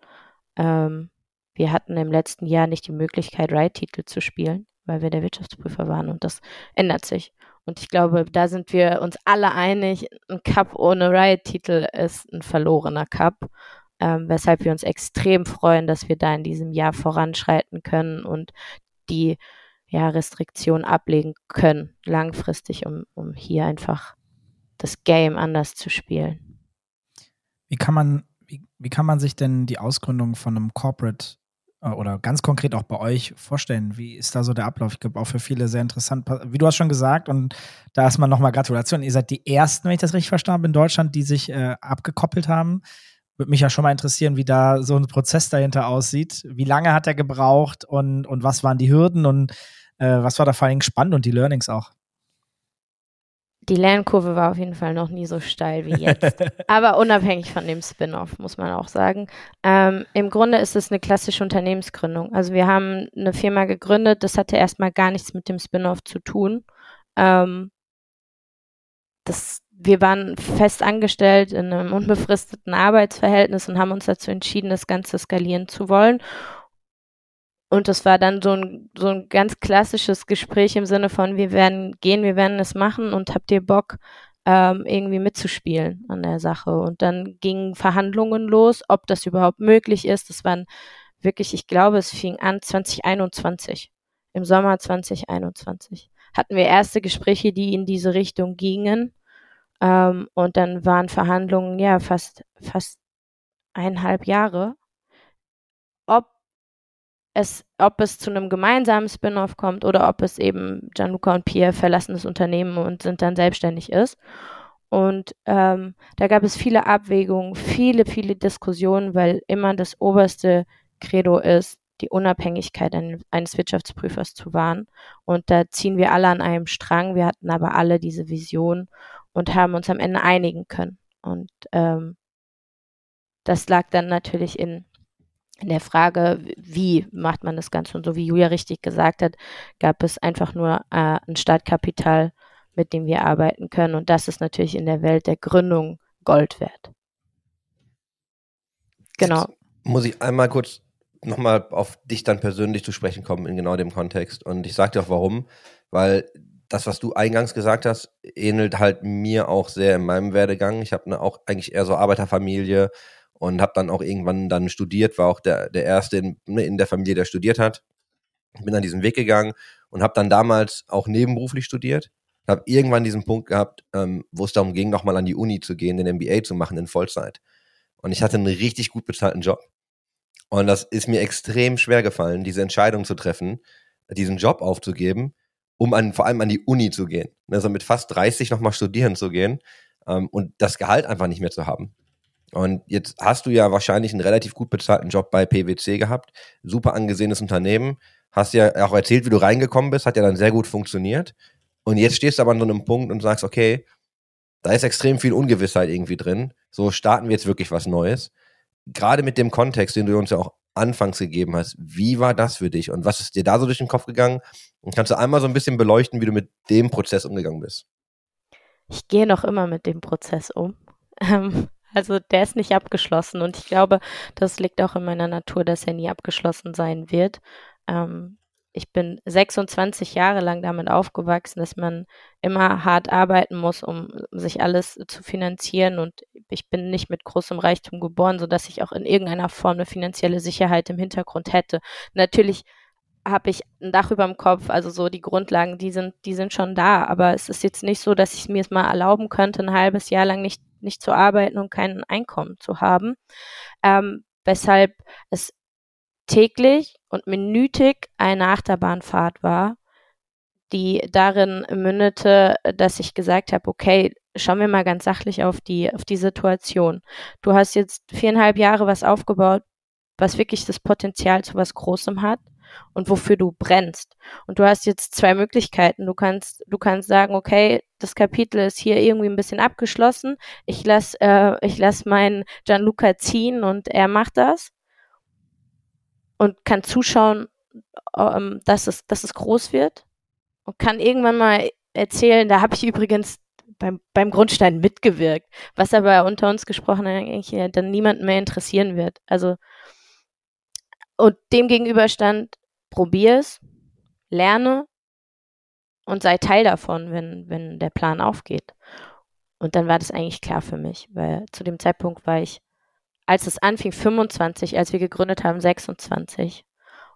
Ähm, wir hatten im letzten Jahr nicht die Möglichkeit, Riot-Titel zu spielen, weil wir der Wirtschaftsprüfer waren und das ändert sich. Und ich glaube, da sind wir uns alle einig, ein Cup ohne Riot-Titel ist ein verlorener Cup, ähm, weshalb wir uns extrem freuen, dass wir da in diesem Jahr voranschreiten können und die ja, Restriktionen ablegen können, langfristig, um, um hier einfach das Game anders zu spielen. Wie kann man wie, kann man sich denn die Ausgründung von einem Corporate äh, oder ganz konkret auch bei euch vorstellen? Wie ist da so der Ablauf? Ich glaube auch für viele sehr interessant. Wie du hast schon gesagt, und da erstmal nochmal Gratulation. Ihr seid die ersten, wenn ich das richtig verstanden habe, in Deutschland, die sich äh, abgekoppelt haben. Würde mich ja schon mal interessieren, wie da so ein Prozess dahinter aussieht. Wie lange hat er gebraucht und, und was waren die Hürden und äh, was war da vor allem spannend und die Learnings auch? Die Lernkurve war auf jeden Fall noch nie so steil wie jetzt. Aber unabhängig von dem Spin-off, muss man auch sagen. Ähm, Im Grunde ist es eine klassische Unternehmensgründung. Also wir haben eine Firma gegründet, das hatte erstmal gar nichts mit dem Spin-off zu tun. Ähm, das, wir waren fest angestellt in einem unbefristeten Arbeitsverhältnis und haben uns dazu entschieden, das Ganze skalieren zu wollen. Und das war dann so ein, so ein ganz klassisches Gespräch im Sinne von, wir werden gehen, wir werden es machen und habt ihr Bock, ähm, irgendwie mitzuspielen an der Sache. Und dann gingen Verhandlungen los, ob das überhaupt möglich ist. Das waren wirklich, ich glaube, es fing an 2021, im Sommer 2021. Hatten wir erste Gespräche, die in diese Richtung gingen. Ähm, und dann waren Verhandlungen, ja, fast, fast eineinhalb Jahre. Es, ob es zu einem gemeinsamen Spin-off kommt oder ob es eben Gianluca und Pierre verlassen das Unternehmen und sind dann selbstständig ist. Und ähm, da gab es viele Abwägungen, viele, viele Diskussionen, weil immer das oberste Credo ist, die Unabhängigkeit eines Wirtschaftsprüfers zu wahren. Und da ziehen wir alle an einem Strang. Wir hatten aber alle diese Vision und haben uns am Ende einigen können. Und ähm, das lag dann natürlich in in der Frage, wie macht man das Ganze? Und so wie Julia richtig gesagt hat, gab es einfach nur äh, ein Startkapital, mit dem wir arbeiten können. Und das ist natürlich in der Welt der Gründung Gold wert. Genau. Jetzt muss ich einmal kurz nochmal auf dich dann persönlich zu sprechen kommen in genau dem Kontext. Und ich sage dir auch warum, weil das, was du eingangs gesagt hast, ähnelt halt mir auch sehr in meinem Werdegang. Ich habe ne, auch eigentlich eher so Arbeiterfamilie, und habe dann auch irgendwann dann studiert, war auch der, der Erste in, ne, in der Familie, der studiert hat. Bin dann diesen Weg gegangen und habe dann damals auch nebenberuflich studiert. Habe irgendwann diesen Punkt gehabt, ähm, wo es darum ging, nochmal an die Uni zu gehen, den MBA zu machen in Vollzeit. Und ich hatte einen richtig gut bezahlten Job. Und das ist mir extrem schwer gefallen, diese Entscheidung zu treffen, diesen Job aufzugeben, um an, vor allem an die Uni zu gehen. Also mit fast 30 nochmal studieren zu gehen ähm, und das Gehalt einfach nicht mehr zu haben. Und jetzt hast du ja wahrscheinlich einen relativ gut bezahlten Job bei PwC gehabt, super angesehenes Unternehmen, hast ja auch erzählt, wie du reingekommen bist, hat ja dann sehr gut funktioniert. Und jetzt stehst du aber an so einem Punkt und sagst, okay, da ist extrem viel Ungewissheit irgendwie drin. So starten wir jetzt wirklich was Neues. Gerade mit dem Kontext, den du uns ja auch anfangs gegeben hast, wie war das für dich und was ist dir da so durch den Kopf gegangen? Und kannst du einmal so ein bisschen beleuchten, wie du mit dem Prozess umgegangen bist? Ich gehe noch immer mit dem Prozess um. Ähm, also der ist nicht abgeschlossen und ich glaube, das liegt auch in meiner Natur, dass er nie abgeschlossen sein wird. Ähm, ich bin 26 Jahre lang damit aufgewachsen, dass man immer hart arbeiten muss, um sich alles zu finanzieren. Und ich bin nicht mit großem Reichtum geboren, sodass ich auch in irgendeiner Form eine finanzielle Sicherheit im Hintergrund hätte. Natürlich habe ich ein Dach über dem Kopf, also so die Grundlagen, die sind, die sind schon da. Aber es ist jetzt nicht so, dass ich mir es mal erlauben könnte, ein halbes Jahr lang nicht nicht zu arbeiten und kein Einkommen zu haben. Ähm, weshalb es täglich und minütig eine Achterbahnfahrt war, die darin mündete, dass ich gesagt habe, okay, schauen wir mal ganz sachlich auf die, auf die Situation. Du hast jetzt viereinhalb Jahre was aufgebaut, was wirklich das Potenzial zu was Großem hat und wofür du brennst. Und du hast jetzt zwei Möglichkeiten. Du kannst, du kannst sagen, okay, das Kapitel ist hier irgendwie ein bisschen abgeschlossen. Ich lass, äh, lass meinen Gianluca ziehen und er macht das und kann zuschauen, ähm, dass es, dass es groß wird und kann irgendwann mal erzählen, da habe ich übrigens beim, beim Grundstein mitgewirkt, was aber unter uns gesprochen eigentlich dann niemanden mehr interessieren wird. Also und dem gegenüber stand, probier es, lerne und sei Teil davon, wenn, wenn der Plan aufgeht. Und dann war das eigentlich klar für mich, weil zu dem Zeitpunkt war ich, als es anfing, 25, als wir gegründet haben, 26.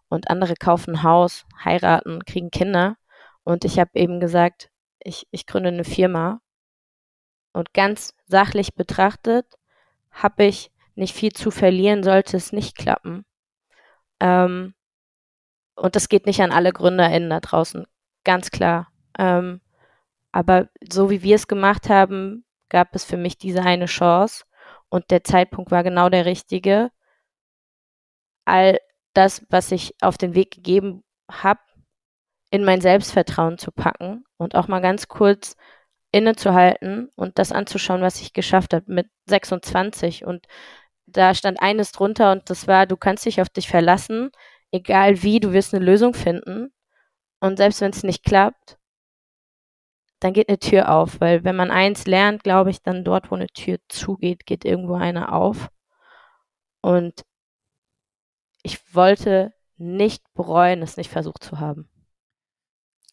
Und andere kaufen Haus, heiraten, kriegen Kinder. Und ich habe eben gesagt, ich, ich gründe eine Firma. Und ganz sachlich betrachtet habe ich nicht viel zu verlieren, sollte es nicht klappen. Ähm, und das geht nicht an alle GründerInnen da draußen, ganz klar. Ähm, aber so wie wir es gemacht haben, gab es für mich diese eine Chance und der Zeitpunkt war genau der richtige. All das, was ich auf den Weg gegeben habe, in mein Selbstvertrauen zu packen und auch mal ganz kurz innezuhalten und das anzuschauen, was ich geschafft habe mit 26. Und da stand eines drunter und das war, du kannst dich auf dich verlassen, egal wie, du wirst eine Lösung finden. Und selbst wenn es nicht klappt, dann geht eine Tür auf, weil wenn man eins lernt, glaube ich, dann dort, wo eine Tür zugeht, geht irgendwo eine auf. Und ich wollte nicht bereuen, es nicht versucht zu haben.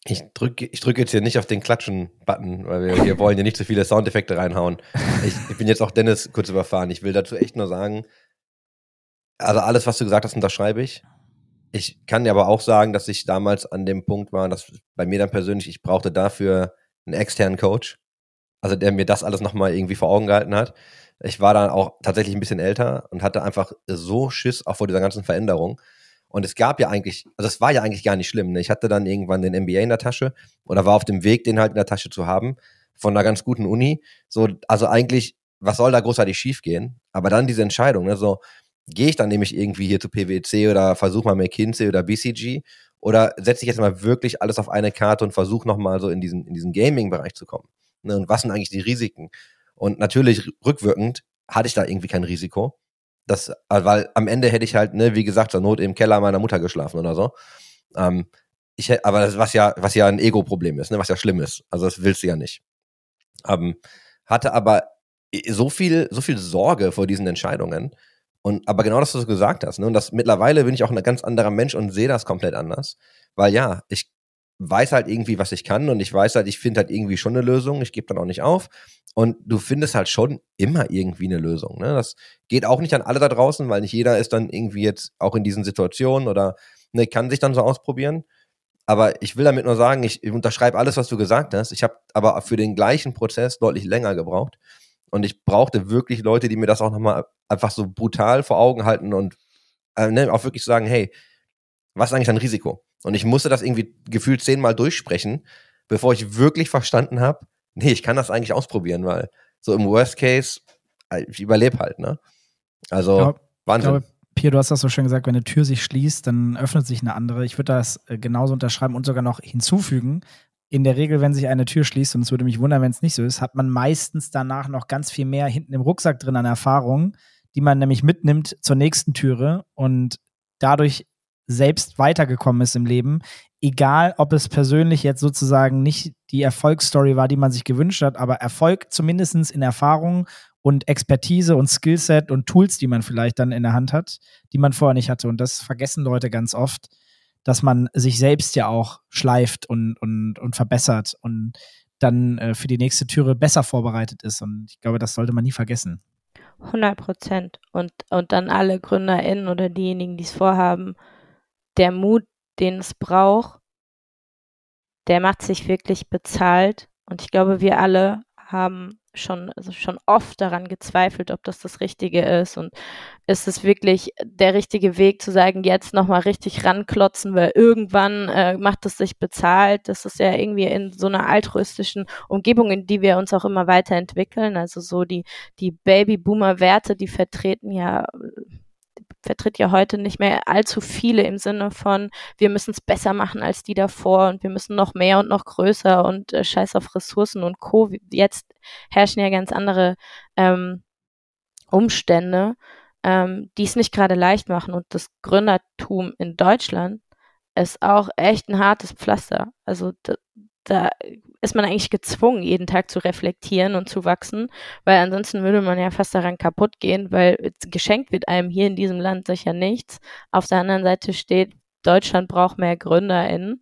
Ich drücke ich drück jetzt hier nicht auf den Klatschen-Button, weil wir, wir wollen hier nicht zu viele Soundeffekte reinhauen. Ich, ich, bin jetzt auch Dennis kurz überfahren. Ich will dazu echt nur sagen, also alles, was du gesagt hast, unterschreibe ich. Ich kann dir aber auch sagen, dass ich damals an dem Punkt war, dass bei mir dann persönlich, ich brauchte dafür einen externen Coach, also der mir das alles nochmal irgendwie vor Augen gehalten hat. Ich war dann auch tatsächlich ein bisschen älter und hatte einfach so Schiss auch vor dieser ganzen Veränderung. Und es gab ja eigentlich, also es war ja eigentlich gar nicht schlimm. Ne? Ich hatte dann irgendwann den MBA in der Tasche oder war auf dem Weg, den halt in der Tasche zu haben, von einer ganz guten Uni. So, also eigentlich, was soll da großartig schiefgehen? Aber dann diese Entscheidung, ne? so, gehe ich dann nämlich irgendwie hier zu PwC oder versuche mal McKinsey oder BCG oder setze ich jetzt mal wirklich alles auf eine Karte und versuche nochmal so in diesen, in diesen Gaming-Bereich zu kommen? Ne? Und was sind eigentlich die Risiken? Und natürlich rückwirkend hatte ich da irgendwie kein Risiko. Das, äh, weil am Ende hätte ich halt, ne, wie gesagt, zur Not im Keller meiner Mutter geschlafen oder so. Ähm, ich, aber das, was ja, was ja ein Ego-Problem ist, ne, was ja schlimm ist. Also das willst du ja nicht. Ähm, hatte aber so viel, so viel Sorge vor diesen Entscheidungen. Und aber genau das, was du gesagt hast, ne? Und das mittlerweile bin ich auch ein ganz anderer Mensch und sehe das komplett anders. Weil ja, ich weiß halt irgendwie, was ich kann und ich weiß halt, ich finde halt irgendwie schon eine Lösung. Ich gebe dann auch nicht auf. Und du findest halt schon immer irgendwie eine Lösung. Ne? Das geht auch nicht an alle da draußen, weil nicht jeder ist dann irgendwie jetzt auch in diesen Situationen oder ne, kann sich dann so ausprobieren. Aber ich will damit nur sagen, ich unterschreibe alles, was du gesagt hast. Ich habe aber für den gleichen Prozess deutlich länger gebraucht. Und ich brauchte wirklich Leute, die mir das auch nochmal einfach so brutal vor Augen halten und äh, ne, auch wirklich sagen, hey, was ist eigentlich dein Risiko? Und ich musste das irgendwie gefühlt zehnmal durchsprechen, bevor ich wirklich verstanden habe, nee, ich kann das eigentlich ausprobieren, weil so im Worst Case, äh, ich überlebe halt, ne? Also, ja, Wahnsinn. Glaube, Pierre, du hast das so schön gesagt, wenn eine Tür sich schließt, dann öffnet sich eine andere. Ich würde das äh, genauso unterschreiben und sogar noch hinzufügen. In der Regel, wenn sich eine Tür schließt, und es würde mich wundern, wenn es nicht so ist, hat man meistens danach noch ganz viel mehr hinten im Rucksack drin an Erfahrungen, die man nämlich mitnimmt zur nächsten Türe und dadurch selbst weitergekommen ist im Leben, egal ob es persönlich jetzt sozusagen nicht die Erfolgsstory war, die man sich gewünscht hat, aber Erfolg zumindest in Erfahrung und Expertise und Skillset und Tools, die man vielleicht dann in der Hand hat, die man vorher nicht hatte. Und das vergessen Leute ganz oft, dass man sich selbst ja auch schleift und, und, und verbessert und dann äh, für die nächste Türe besser vorbereitet ist. Und ich glaube, das sollte man nie vergessen. 100 Prozent. Und, und dann alle GründerInnen oder diejenigen, die es vorhaben, der Mut, den es braucht, der macht sich wirklich bezahlt. Und ich glaube, wir alle haben schon, also schon oft daran gezweifelt, ob das das Richtige ist. Und ist es wirklich der richtige Weg zu sagen, jetzt nochmal richtig ranklotzen, weil irgendwann äh, macht es sich bezahlt. Das ist ja irgendwie in so einer altruistischen Umgebung, in die wir uns auch immer weiterentwickeln. Also so die, die Babyboomer-Werte, die vertreten ja vertritt ja heute nicht mehr allzu viele im Sinne von, wir müssen es besser machen als die davor und wir müssen noch mehr und noch größer und äh, scheiß auf Ressourcen und Co. Jetzt herrschen ja ganz andere ähm, Umstände, ähm, die es nicht gerade leicht machen. Und das Gründertum in Deutschland ist auch echt ein hartes Pflaster. Also da ist man eigentlich gezwungen, jeden Tag zu reflektieren und zu wachsen, weil ansonsten würde man ja fast daran kaputt gehen, weil geschenkt wird einem hier in diesem Land sicher nichts. Auf der anderen Seite steht, Deutschland braucht mehr GründerInnen,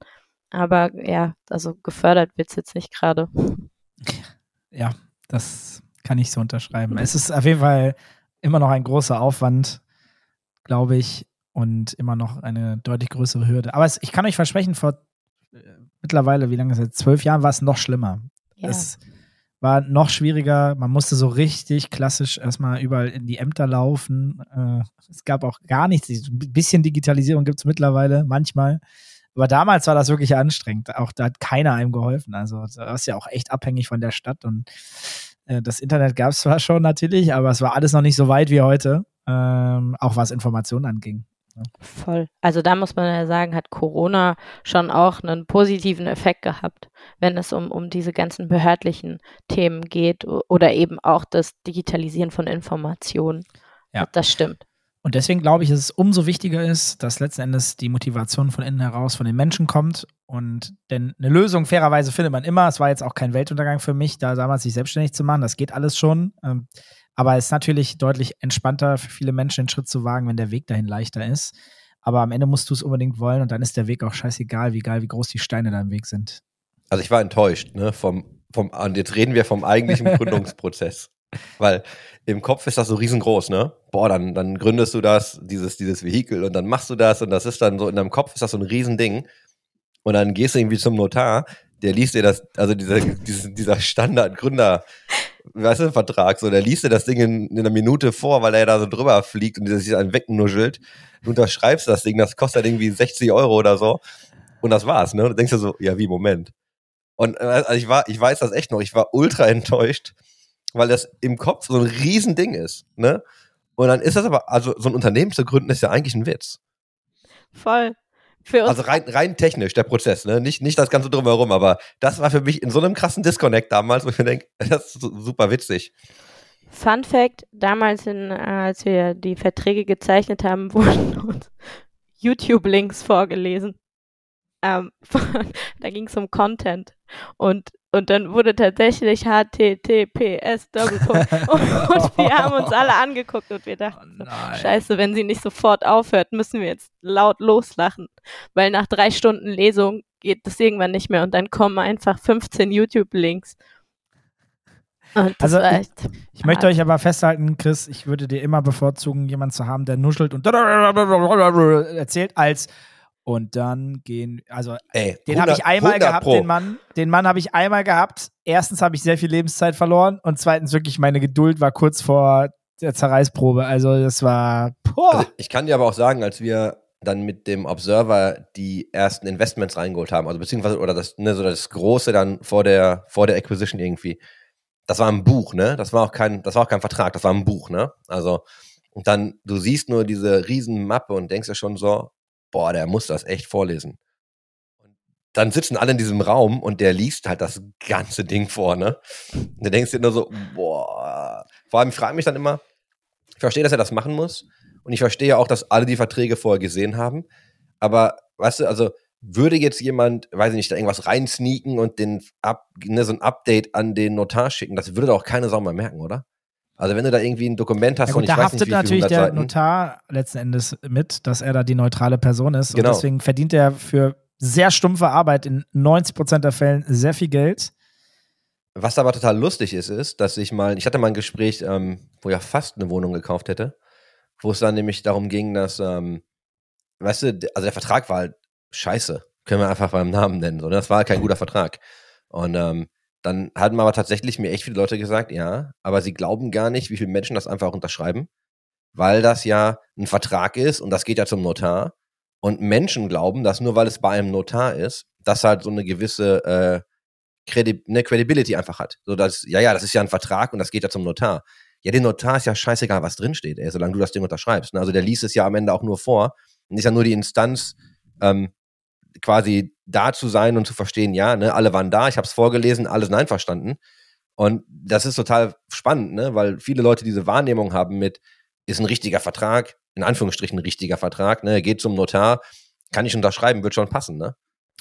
aber ja, also gefördert wird es jetzt nicht gerade. Ja, das kann ich so unterschreiben. Es ist auf jeden Fall immer noch ein großer Aufwand, glaube ich, und immer noch eine deutlich größere Hürde. Aber es, ich kann euch versprechen, vor mittlerweile, wie lange ist es jetzt? Zwölf Jahren war es noch schlimmer. Ja. Es war noch schwieriger. Man musste so richtig klassisch erstmal überall in die Ämter laufen. Äh, es gab auch gar nichts. Ein bisschen Digitalisierung gibt es mittlerweile, manchmal. Aber damals war das wirklich anstrengend. Auch da hat keiner einem geholfen. Also das ist ja auch echt abhängig von der Stadt. Und äh, das Internet gab es zwar schon natürlich, aber es war alles noch nicht so weit wie heute. Ähm, auch was Informationen anging. Voll. Also da muss man ja sagen, hat Corona schon auch einen positiven Effekt gehabt, wenn es um, um diese ganzen behördlichen Themen geht oder eben auch das Digitalisieren von Informationen. Ja. Das stimmt. Und deswegen glaube ich, dass es umso wichtiger ist, dass letzten Endes die Motivation von innen heraus von den Menschen kommt. Und denn eine Lösung fairerweise findet man immer. Es war jetzt auch kein Weltuntergang für mich, da damals sich selbstständig zu machen. Das geht alles schon. Aber es ist natürlich deutlich entspannter für viele Menschen, den Schritt zu wagen, wenn der Weg dahin leichter ist. Aber am Ende musst du es unbedingt wollen und dann ist der Weg auch scheißegal, wie egal, wie groß die Steine da im Weg sind. Also ich war enttäuscht, ne, vom, vom, und jetzt reden wir vom eigentlichen Gründungsprozess. Weil im Kopf ist das so riesengroß, ne? Boah, dann, dann gründest du das, dieses, dieses Vehikel und dann machst du das und das ist dann so, in deinem Kopf ist das so ein Riesending. Und dann gehst du irgendwie zum Notar, der liest dir das, also dieser, dieser Standard-Gründer, weißt du, Vertrag, so, der liest dir das Ding in, in, einer Minute vor, weil er da so drüber fliegt und sich dann wegnuschelt. Du unterschreibst das Ding, das kostet irgendwie 60 Euro oder so. Und das war's, ne? Du denkst dir so, ja, wie, Moment. Und äh, also ich war, ich weiß das echt noch, ich war ultra enttäuscht, weil das im Kopf so ein Riesending ist, ne? Und dann ist das aber, also so ein Unternehmen zu gründen, ist ja eigentlich ein Witz. Voll also rein, rein technisch, der Prozess, ne? Nicht, nicht das Ganze drumherum, aber das war für mich in so einem krassen Disconnect damals, wo ich mir denke, das ist super witzig. Fun Fact: Damals, in, äh, als wir die Verträge gezeichnet haben, wurden uns YouTube-Links vorgelesen. Ähm, da ging es um Content. Und und dann wurde tatsächlich HTTPS Doppelpunkt. und, und wir haben uns alle angeguckt und wir dachten, oh scheiße, wenn sie nicht sofort aufhört, müssen wir jetzt laut loslachen. Weil nach drei Stunden Lesung geht das irgendwann nicht mehr und dann kommen einfach 15 YouTube-Links. Also ich, ich möchte euch aber festhalten, Chris, ich würde dir immer bevorzugen, jemanden zu haben, der nuschelt und erzählt, als und dann gehen, also Ey, den habe ich einmal gehabt, Pro. den Mann. Den Mann habe ich einmal gehabt. Erstens habe ich sehr viel Lebenszeit verloren und zweitens wirklich meine Geduld war kurz vor der Zerreißprobe. Also das war. Also ich kann dir aber auch sagen, als wir dann mit dem Observer die ersten Investments reingeholt haben, also beziehungsweise oder das, ne, so das große dann vor der vor der Acquisition irgendwie. Das war ein Buch, ne? Das war auch kein, das war auch kein Vertrag, das war ein Buch, ne? Also und dann du siehst nur diese riesen Mappe und denkst ja schon so, boah, der muss das echt vorlesen. Und dann sitzen alle in diesem Raum und der liest halt das ganze Ding vor, ne? Und du denkst dir nur so, boah. Vor allem, ich frage mich dann immer, ich verstehe, dass er das machen muss. Und ich verstehe auch, dass alle die Verträge vorher gesehen haben. Aber, weißt du, also, würde jetzt jemand, weiß ich nicht, da irgendwas reinsneaken und den ab, ne, so ein Update an den Notar schicken, das würde doch keine Sau mal merken, oder? Also wenn du da irgendwie ein Dokument hast ja, gut, und ich da weiß haftet nicht, natürlich der Seiten. Notar letzten Endes mit, dass er da die neutrale Person ist. Genau. Und deswegen verdient er für sehr stumpfe Arbeit in 90 Prozent der Fällen sehr viel Geld. Was aber total lustig ist, ist, dass ich mal, ich hatte mal ein Gespräch, ähm, wo ich ja fast eine Wohnung gekauft hätte, wo es dann nämlich darum ging, dass, ähm, weißt du, also der Vertrag war halt scheiße. Können wir einfach beim Namen nennen. So. Ne? Das war halt kein guter Vertrag. Und ähm, dann hatten aber tatsächlich mir echt viele Leute gesagt, ja, aber sie glauben gar nicht, wie viele Menschen das einfach unterschreiben, weil das ja ein Vertrag ist und das geht ja zum Notar. Und Menschen glauben, dass nur weil es bei einem Notar ist, das halt so eine gewisse äh, Credi eine Credibility einfach hat. So dass, ja, ja, das ist ja ein Vertrag und das geht ja zum Notar. Ja, dem Notar ist ja scheißegal, was drinsteht, ey, solange du das Ding unterschreibst. Ne? Also der liest es ja am Ende auch nur vor und ist ja nur die Instanz, ähm, quasi da zu sein und zu verstehen, ja, ne, alle waren da, ich habe es vorgelesen, alle sind einverstanden. Und das ist total spannend, ne, weil viele Leute diese Wahrnehmung haben mit, ist ein richtiger Vertrag, in Anführungsstrichen ein richtiger Vertrag, ne, geht zum Notar, kann ich unterschreiben, wird schon passen, ne?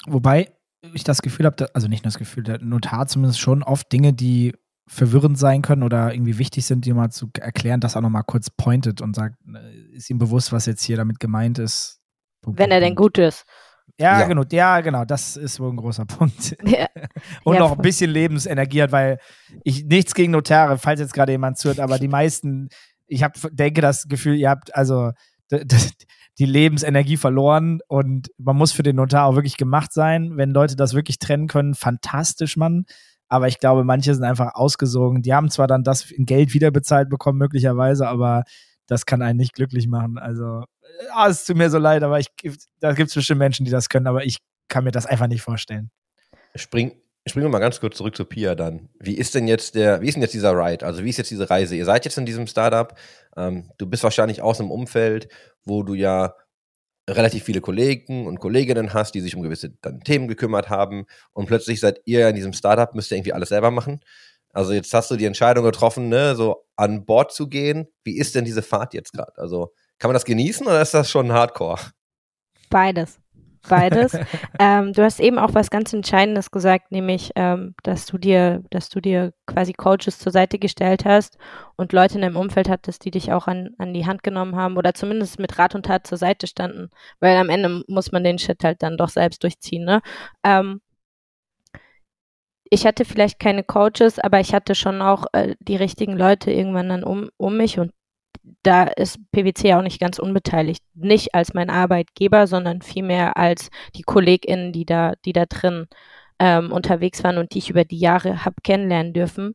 Wobei ich das Gefühl habe, also nicht nur das Gefühl, der Notar zumindest schon oft Dinge, die verwirrend sein können oder irgendwie wichtig sind, die mal zu erklären, das auch nochmal kurz pointet und sagt, ne, ist ihm bewusst, was jetzt hier damit gemeint ist. Wenn er denn gut ist. Ja, ja, genau, ja, genau, das ist wohl ein großer Punkt. Ja. Und ja, noch ein bisschen Lebensenergie hat, weil ich nichts gegen Notare, falls jetzt gerade jemand zuhört, aber die meisten, ich hab, denke das Gefühl, ihr habt also die Lebensenergie verloren und man muss für den Notar auch wirklich gemacht sein. Wenn Leute das wirklich trennen können, fantastisch, Mann. Aber ich glaube, manche sind einfach ausgesogen. Die haben zwar dann das in Geld wiederbezahlt bekommen, möglicherweise, aber das kann einen nicht glücklich machen. Also ah, es tut mir so leid, aber ich, da gibt es bestimmt Menschen, die das können, aber ich kann mir das einfach nicht vorstellen. Spring, springen wir mal ganz kurz zurück zu Pia dann. Wie ist denn jetzt der, wie ist denn jetzt dieser Ride? Also wie ist jetzt diese Reise? Ihr seid jetzt in diesem Startup, ähm, du bist wahrscheinlich aus einem Umfeld, wo du ja relativ viele Kollegen und Kolleginnen hast, die sich um gewisse dann Themen gekümmert haben und plötzlich seid ihr in diesem Startup, müsst ihr irgendwie alles selber machen. Also jetzt hast du die Entscheidung getroffen, ne, so an Bord zu gehen. Wie ist denn diese Fahrt jetzt gerade? Also kann man das genießen oder ist das schon Hardcore? Beides beides. ähm, du hast eben auch was ganz Entscheidendes gesagt, nämlich, ähm, dass du dir, dass du dir quasi Coaches zur Seite gestellt hast und Leute in deinem Umfeld hattest, die dich auch an, an die Hand genommen haben oder zumindest mit Rat und Tat zur Seite standen, weil am Ende muss man den Shit halt dann doch selbst durchziehen. Ne? Ähm, ich hatte vielleicht keine Coaches, aber ich hatte schon auch äh, die richtigen Leute irgendwann dann um, um mich und da ist PwC auch nicht ganz unbeteiligt. Nicht als mein Arbeitgeber, sondern vielmehr als die KollegInnen, die da, die da drin ähm, unterwegs waren und die ich über die Jahre habe kennenlernen dürfen.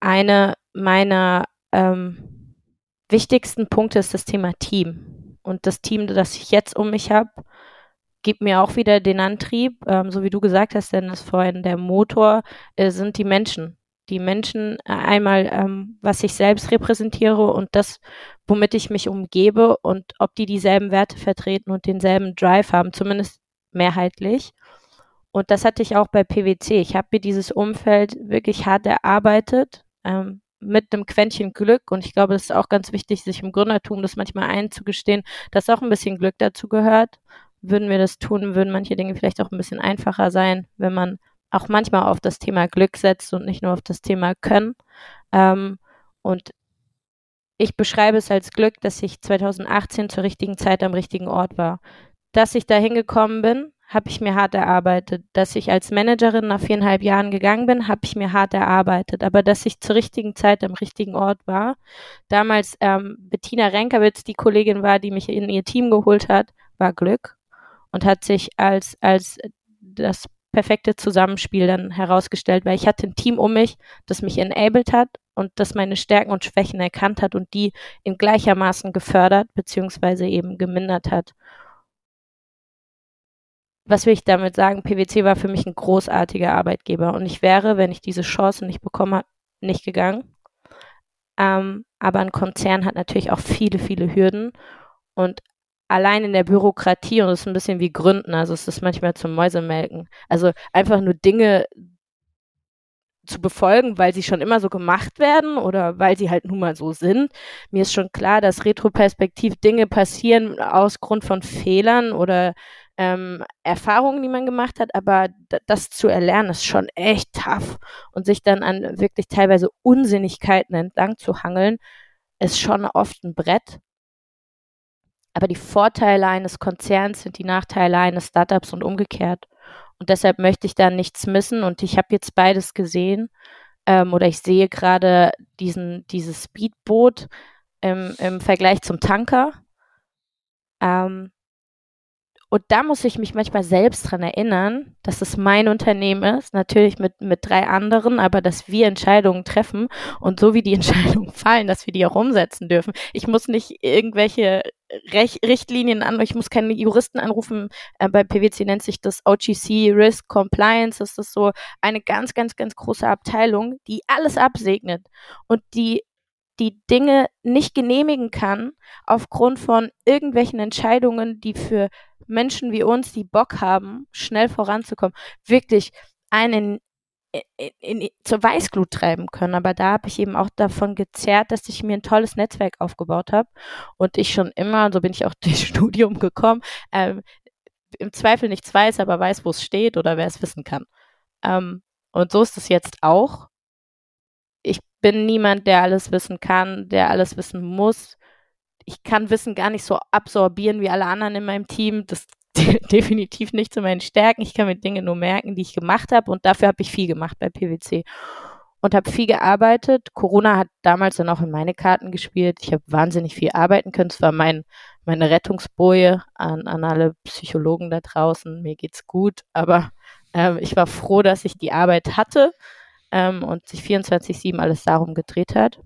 Eine meiner ähm, wichtigsten Punkte ist das Thema Team. Und das Team, das ich jetzt um mich habe, gibt mir auch wieder den Antrieb, ähm, so wie du gesagt hast, denn das vorhin der Motor äh, sind die Menschen die Menschen äh, einmal, ähm, was ich selbst repräsentiere und das, womit ich mich umgebe und ob die dieselben Werte vertreten und denselben Drive haben, zumindest mehrheitlich. Und das hatte ich auch bei PwC. Ich habe mir dieses Umfeld wirklich hart erarbeitet, ähm, mit einem Quäntchen Glück. Und ich glaube, es ist auch ganz wichtig, sich im Gründertum das manchmal einzugestehen, dass auch ein bisschen Glück dazu gehört. Würden wir das tun, würden manche Dinge vielleicht auch ein bisschen einfacher sein, wenn man auch manchmal auf das Thema Glück setzt und nicht nur auf das Thema Können. Ähm, und ich beschreibe es als Glück, dass ich 2018 zur richtigen Zeit am richtigen Ort war. Dass ich da hingekommen bin, habe ich mir hart erarbeitet. Dass ich als Managerin nach viereinhalb Jahren gegangen bin, habe ich mir hart erarbeitet. Aber dass ich zur richtigen Zeit am richtigen Ort war. Damals ähm, Bettina Renkewitz, die Kollegin war, die mich in ihr Team geholt hat, war Glück und hat sich als, als das perfekte Zusammenspiel dann herausgestellt, weil ich hatte ein Team um mich, das mich enabled hat und das meine Stärken und Schwächen erkannt hat und die in gleichermaßen gefördert beziehungsweise eben gemindert hat. Was will ich damit sagen? PwC war für mich ein großartiger Arbeitgeber und ich wäre, wenn ich diese Chance nicht bekommen habe, nicht gegangen. Ähm, aber ein Konzern hat natürlich auch viele, viele Hürden und allein in der Bürokratie und es ist ein bisschen wie Gründen, also es ist manchmal zum Mäusemelken. Also einfach nur Dinge zu befolgen, weil sie schon immer so gemacht werden oder weil sie halt nun mal so sind. Mir ist schon klar, dass retroperspektiv Dinge passieren aus Grund von Fehlern oder ähm, Erfahrungen, die man gemacht hat, aber das zu erlernen ist schon echt tough und sich dann an wirklich teilweise Unsinnigkeiten entlang zu hangeln, ist schon oft ein Brett. Aber die Vorteile eines Konzerns sind die Nachteile eines Startups und umgekehrt. Und deshalb möchte ich da nichts missen. Und ich habe jetzt beides gesehen. Ähm, oder ich sehe gerade diesen, dieses Speedboot im, im Vergleich zum Tanker. Ähm, und da muss ich mich manchmal selbst dran erinnern, dass es mein Unternehmen ist, natürlich mit, mit drei anderen, aber dass wir Entscheidungen treffen und so wie die Entscheidungen fallen, dass wir die auch umsetzen dürfen. Ich muss nicht irgendwelche Rech Richtlinien an, ich muss keine Juristen anrufen. Äh, bei PwC nennt sich das OGC Risk Compliance. Das ist so eine ganz, ganz, ganz große Abteilung, die alles absegnet und die die Dinge nicht genehmigen kann aufgrund von irgendwelchen Entscheidungen, die für Menschen wie uns, die Bock haben, schnell voranzukommen, wirklich einen in, in, zur Weißglut treiben können. Aber da habe ich eben auch davon gezerrt, dass ich mir ein tolles Netzwerk aufgebaut habe und ich schon immer, so bin ich auch durchs Studium gekommen, ähm, im Zweifel nichts weiß, aber weiß, wo es steht oder wer es wissen kann. Ähm, und so ist es jetzt auch. Bin niemand, der alles wissen kann, der alles wissen muss. Ich kann Wissen gar nicht so absorbieren wie alle anderen in meinem Team. Das definitiv nicht zu meinen Stärken. Ich kann mir Dinge nur merken, die ich gemacht habe und dafür habe ich viel gemacht bei PwC und habe viel gearbeitet. Corona hat damals dann auch in meine Karten gespielt. Ich habe wahnsinnig viel arbeiten können. Es war mein, meine Rettungsboje an, an alle Psychologen da draußen. Mir geht's gut, aber ähm, ich war froh, dass ich die Arbeit hatte ähm, und sich 24-7 alles darum gedreht hat.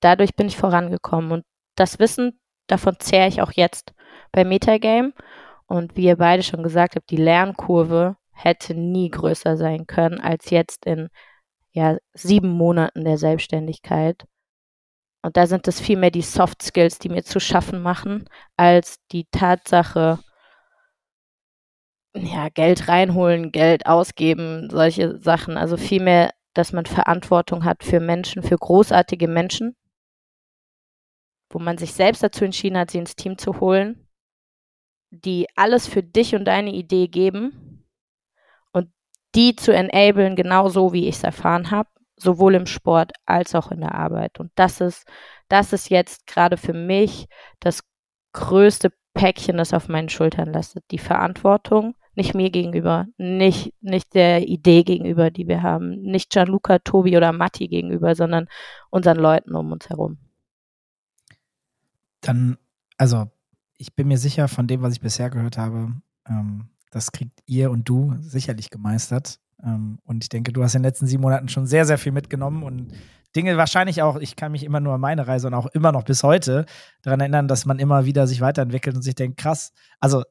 Dadurch bin ich vorangekommen und das Wissen, davon zehre ich auch jetzt bei Metagame. Und wie ihr beide schon gesagt habt, die Lernkurve hätte nie größer sein können als jetzt in ja, sieben Monaten der Selbstständigkeit. Und da sind es vielmehr die Soft Skills, die mir zu schaffen machen, als die Tatsache, ja, Geld reinholen, Geld ausgeben, solche Sachen. Also vielmehr, dass man Verantwortung hat für Menschen, für großartige Menschen, wo man sich selbst dazu entschieden hat, sie ins Team zu holen, die alles für dich und deine Idee geben und die zu enablen, genauso wie ich es erfahren habe, sowohl im Sport als auch in der Arbeit. Und das ist, das ist jetzt gerade für mich das größte Päckchen, das auf meinen Schultern lastet. Die Verantwortung, nicht mir gegenüber, nicht, nicht der Idee gegenüber, die wir haben, nicht Gianluca, Tobi oder Matti gegenüber, sondern unseren Leuten um uns herum. Dann, also ich bin mir sicher, von dem, was ich bisher gehört habe, ähm, das kriegt ihr und du sicherlich gemeistert. Ähm, und ich denke, du hast in den letzten sieben Monaten schon sehr, sehr viel mitgenommen und Dinge wahrscheinlich auch, ich kann mich immer nur an meine Reise und auch immer noch bis heute daran erinnern, dass man immer wieder sich weiterentwickelt und sich denkt, krass, also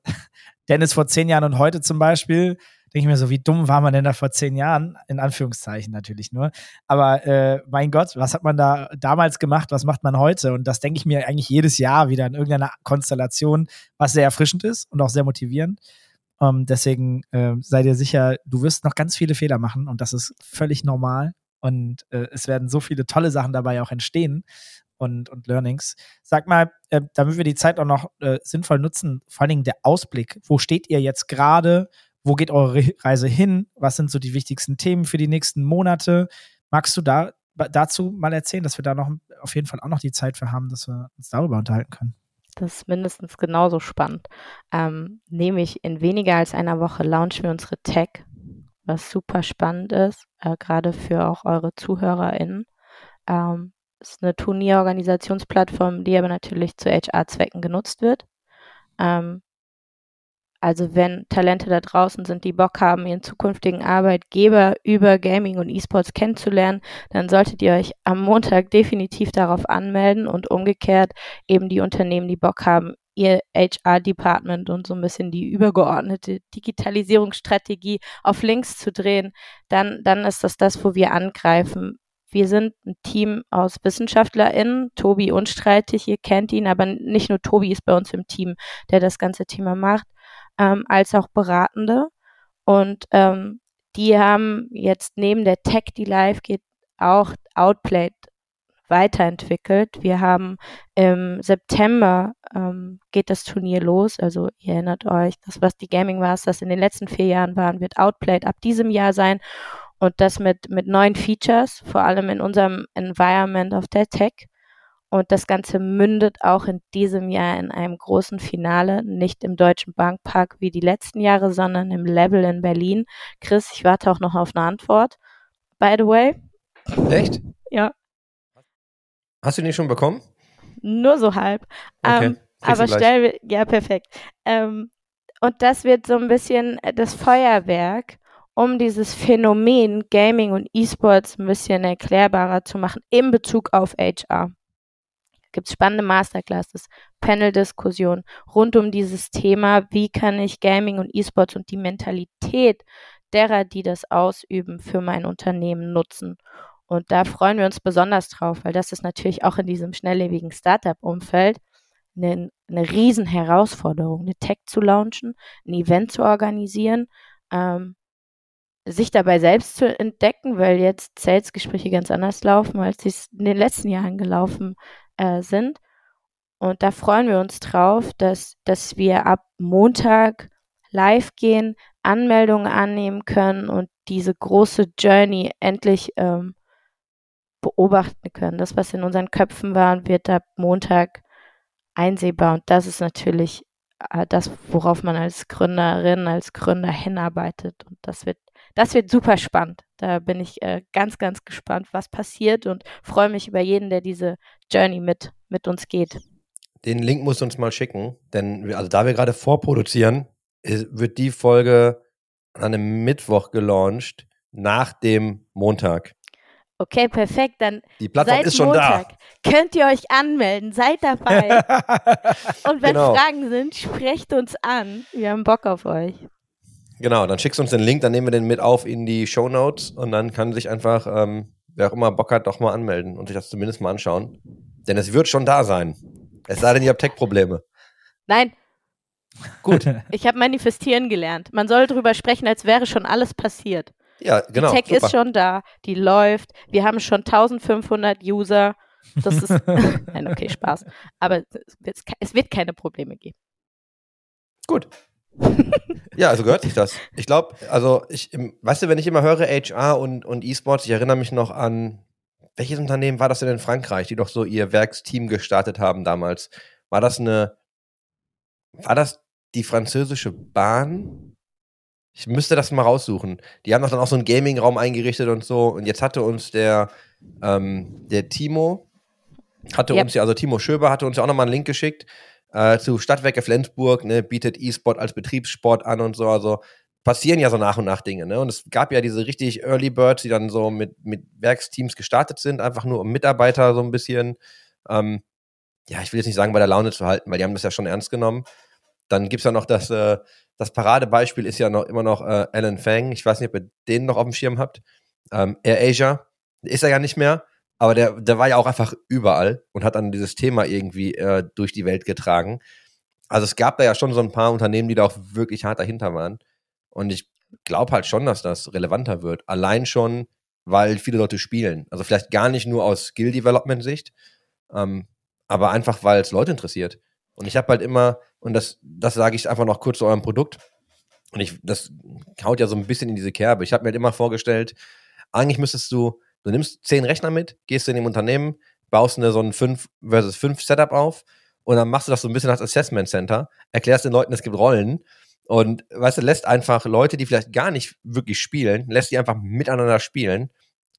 Dennis vor zehn Jahren und heute zum Beispiel, denke ich mir so, wie dumm war man denn da vor zehn Jahren? In Anführungszeichen natürlich nur. Aber äh, mein Gott, was hat man da damals gemacht? Was macht man heute? Und das denke ich mir eigentlich jedes Jahr wieder in irgendeiner Konstellation, was sehr erfrischend ist und auch sehr motivierend. Ähm, deswegen äh, sei dir sicher, du wirst noch ganz viele Fehler machen und das ist völlig normal. Und äh, es werden so viele tolle Sachen dabei auch entstehen und, und Learnings. Sag mal, äh, damit wir die Zeit auch noch äh, sinnvoll nutzen, vor allen Dingen der Ausblick. Wo steht ihr jetzt gerade? Wo geht eure Reise hin? Was sind so die wichtigsten Themen für die nächsten Monate? Magst du da dazu mal erzählen, dass wir da noch auf jeden Fall auch noch die Zeit für haben, dass wir uns darüber unterhalten können? Das ist mindestens genauso spannend. Ähm, nämlich in weniger als einer Woche launchen wir unsere Tech, was super spannend ist, äh, gerade für auch eure ZuhörerInnen. Ähm, ist eine Turnierorganisationsplattform, die aber natürlich zu HR-Zwecken genutzt wird. Ähm, also wenn Talente da draußen sind, die Bock haben, ihren zukünftigen Arbeitgeber über Gaming und E-Sports kennenzulernen, dann solltet ihr euch am Montag definitiv darauf anmelden und umgekehrt eben die Unternehmen, die Bock haben, ihr HR-Department und so ein bisschen die übergeordnete Digitalisierungsstrategie auf links zu drehen, dann, dann ist das das, wo wir angreifen. Wir sind ein Team aus WissenschaftlerInnen, Tobi unstreitig, ihr kennt ihn, aber nicht nur Tobi ist bei uns im Team, der das ganze Thema macht, ähm, als auch Beratende. Und ähm, die haben jetzt neben der Tech, die live geht, auch Outplayed weiterentwickelt. Wir haben im September ähm, geht das Turnier los. Also ihr erinnert euch, das was die Gaming das in den letzten vier Jahren waren, wird Outplayed ab diesem Jahr sein. Und das mit, mit neuen Features, vor allem in unserem Environment of der Tech. Und das Ganze mündet auch in diesem Jahr in einem großen Finale, nicht im Deutschen Bankpark wie die letzten Jahre, sondern im Level in Berlin. Chris, ich warte auch noch auf eine Antwort. By the way. Echt? Ja. Hast du die schon bekommen? Nur so halb. Okay. Ähm, aber stell, ja, perfekt. Ähm, und das wird so ein bisschen das Feuerwerk um dieses Phänomen Gaming und E-Sports ein bisschen erklärbarer zu machen in Bezug auf HR. Gibt es spannende Masterclasses, Panel-Diskussionen rund um dieses Thema, wie kann ich Gaming und E-Sports und die Mentalität derer, die das ausüben, für mein Unternehmen nutzen. Und da freuen wir uns besonders drauf, weil das ist natürlich auch in diesem schnelllebigen Startup-Umfeld eine, eine riesen Herausforderung, eine Tech zu launchen, ein Event zu organisieren, ähm, sich dabei selbst zu entdecken, weil jetzt Sales-Gespräche ganz anders laufen, als sie es in den letzten Jahren gelaufen äh, sind. Und da freuen wir uns drauf, dass, dass wir ab Montag live gehen, Anmeldungen annehmen können und diese große Journey endlich ähm, beobachten können. Das, was in unseren Köpfen war, wird ab Montag einsehbar. Und das ist natürlich äh, das, worauf man als Gründerin, als Gründer hinarbeitet. Und das wird das wird super spannend. Da bin ich äh, ganz, ganz gespannt, was passiert und freue mich über jeden, der diese Journey mit, mit uns geht. Den Link musst du uns mal schicken, denn also da wir gerade vorproduzieren, wird die Folge an einem Mittwoch gelauncht, nach dem Montag. Okay, perfekt. Dann die Plattform ist schon Montag da. Könnt ihr euch anmelden? Seid dabei. Und wenn genau. Fragen sind, sprecht uns an. Wir haben Bock auf euch. Genau, dann schickst du uns den Link, dann nehmen wir den mit auf in die Show Notes und dann kann sich einfach, ähm, wer auch immer Bock hat, doch mal anmelden und sich das zumindest mal anschauen. Denn es wird schon da sein. Es sei denn, ihr habt Tech-Probleme. Nein. Gut. ich habe manifestieren gelernt. Man soll darüber sprechen, als wäre schon alles passiert. Ja, genau. Die Tech super. ist schon da, die läuft. Wir haben schon 1500 User. Das ist. Nein, okay, Spaß. Aber es wird keine Probleme geben. Gut. Ja, also gehört sich das. Ich glaube, also ich, weißt du, wenn ich immer höre HR und, und E-Sports, ich erinnere mich noch an, welches Unternehmen war das denn in Frankreich, die doch so ihr Werksteam gestartet haben damals? War das eine, war das die französische Bahn? Ich müsste das mal raussuchen. Die haben doch dann auch so einen Gaming-Raum eingerichtet und so. Und jetzt hatte uns der, ähm, der Timo, hatte yep. uns ja, also Timo Schöber hatte uns ja auch nochmal einen Link geschickt äh, zu Stadtwerke Flensburg, ne, bietet E-Sport als Betriebssport an und so. Also passieren ja so nach und nach Dinge. Ne? Und es gab ja diese richtig Early Birds, die dann so mit, mit Werksteams gestartet sind, einfach nur um Mitarbeiter so ein bisschen, ähm, ja, ich will jetzt nicht sagen, bei der Laune zu halten, weil die haben das ja schon ernst genommen. Dann gibt's ja noch das, äh, das Paradebeispiel ist ja noch immer noch äh, Alan Fang. Ich weiß nicht, ob ihr den noch auf dem Schirm habt. Ähm, Air Asia ist er ja nicht mehr, aber der, der war ja auch einfach überall und hat dann dieses Thema irgendwie äh, durch die Welt getragen. Also es gab da ja schon so ein paar Unternehmen, die da auch wirklich hart dahinter waren. Und ich glaube halt schon, dass das relevanter wird. Allein schon, weil viele Leute spielen. Also vielleicht gar nicht nur aus Skill-Development-Sicht, ähm, aber einfach, weil es Leute interessiert. Und ich habe halt immer, und das, das sage ich einfach noch kurz zu eurem Produkt, und ich, das haut ja so ein bisschen in diese Kerbe. Ich habe mir halt immer vorgestellt, eigentlich müsstest du, du nimmst zehn Rechner mit, gehst in dem Unternehmen, baust eine so ein 5 versus 5 Setup auf und dann machst du das so ein bisschen als Assessment Center, erklärst den Leuten, es gibt Rollen und weißt du, lässt einfach Leute, die vielleicht gar nicht wirklich spielen, lässt die einfach miteinander spielen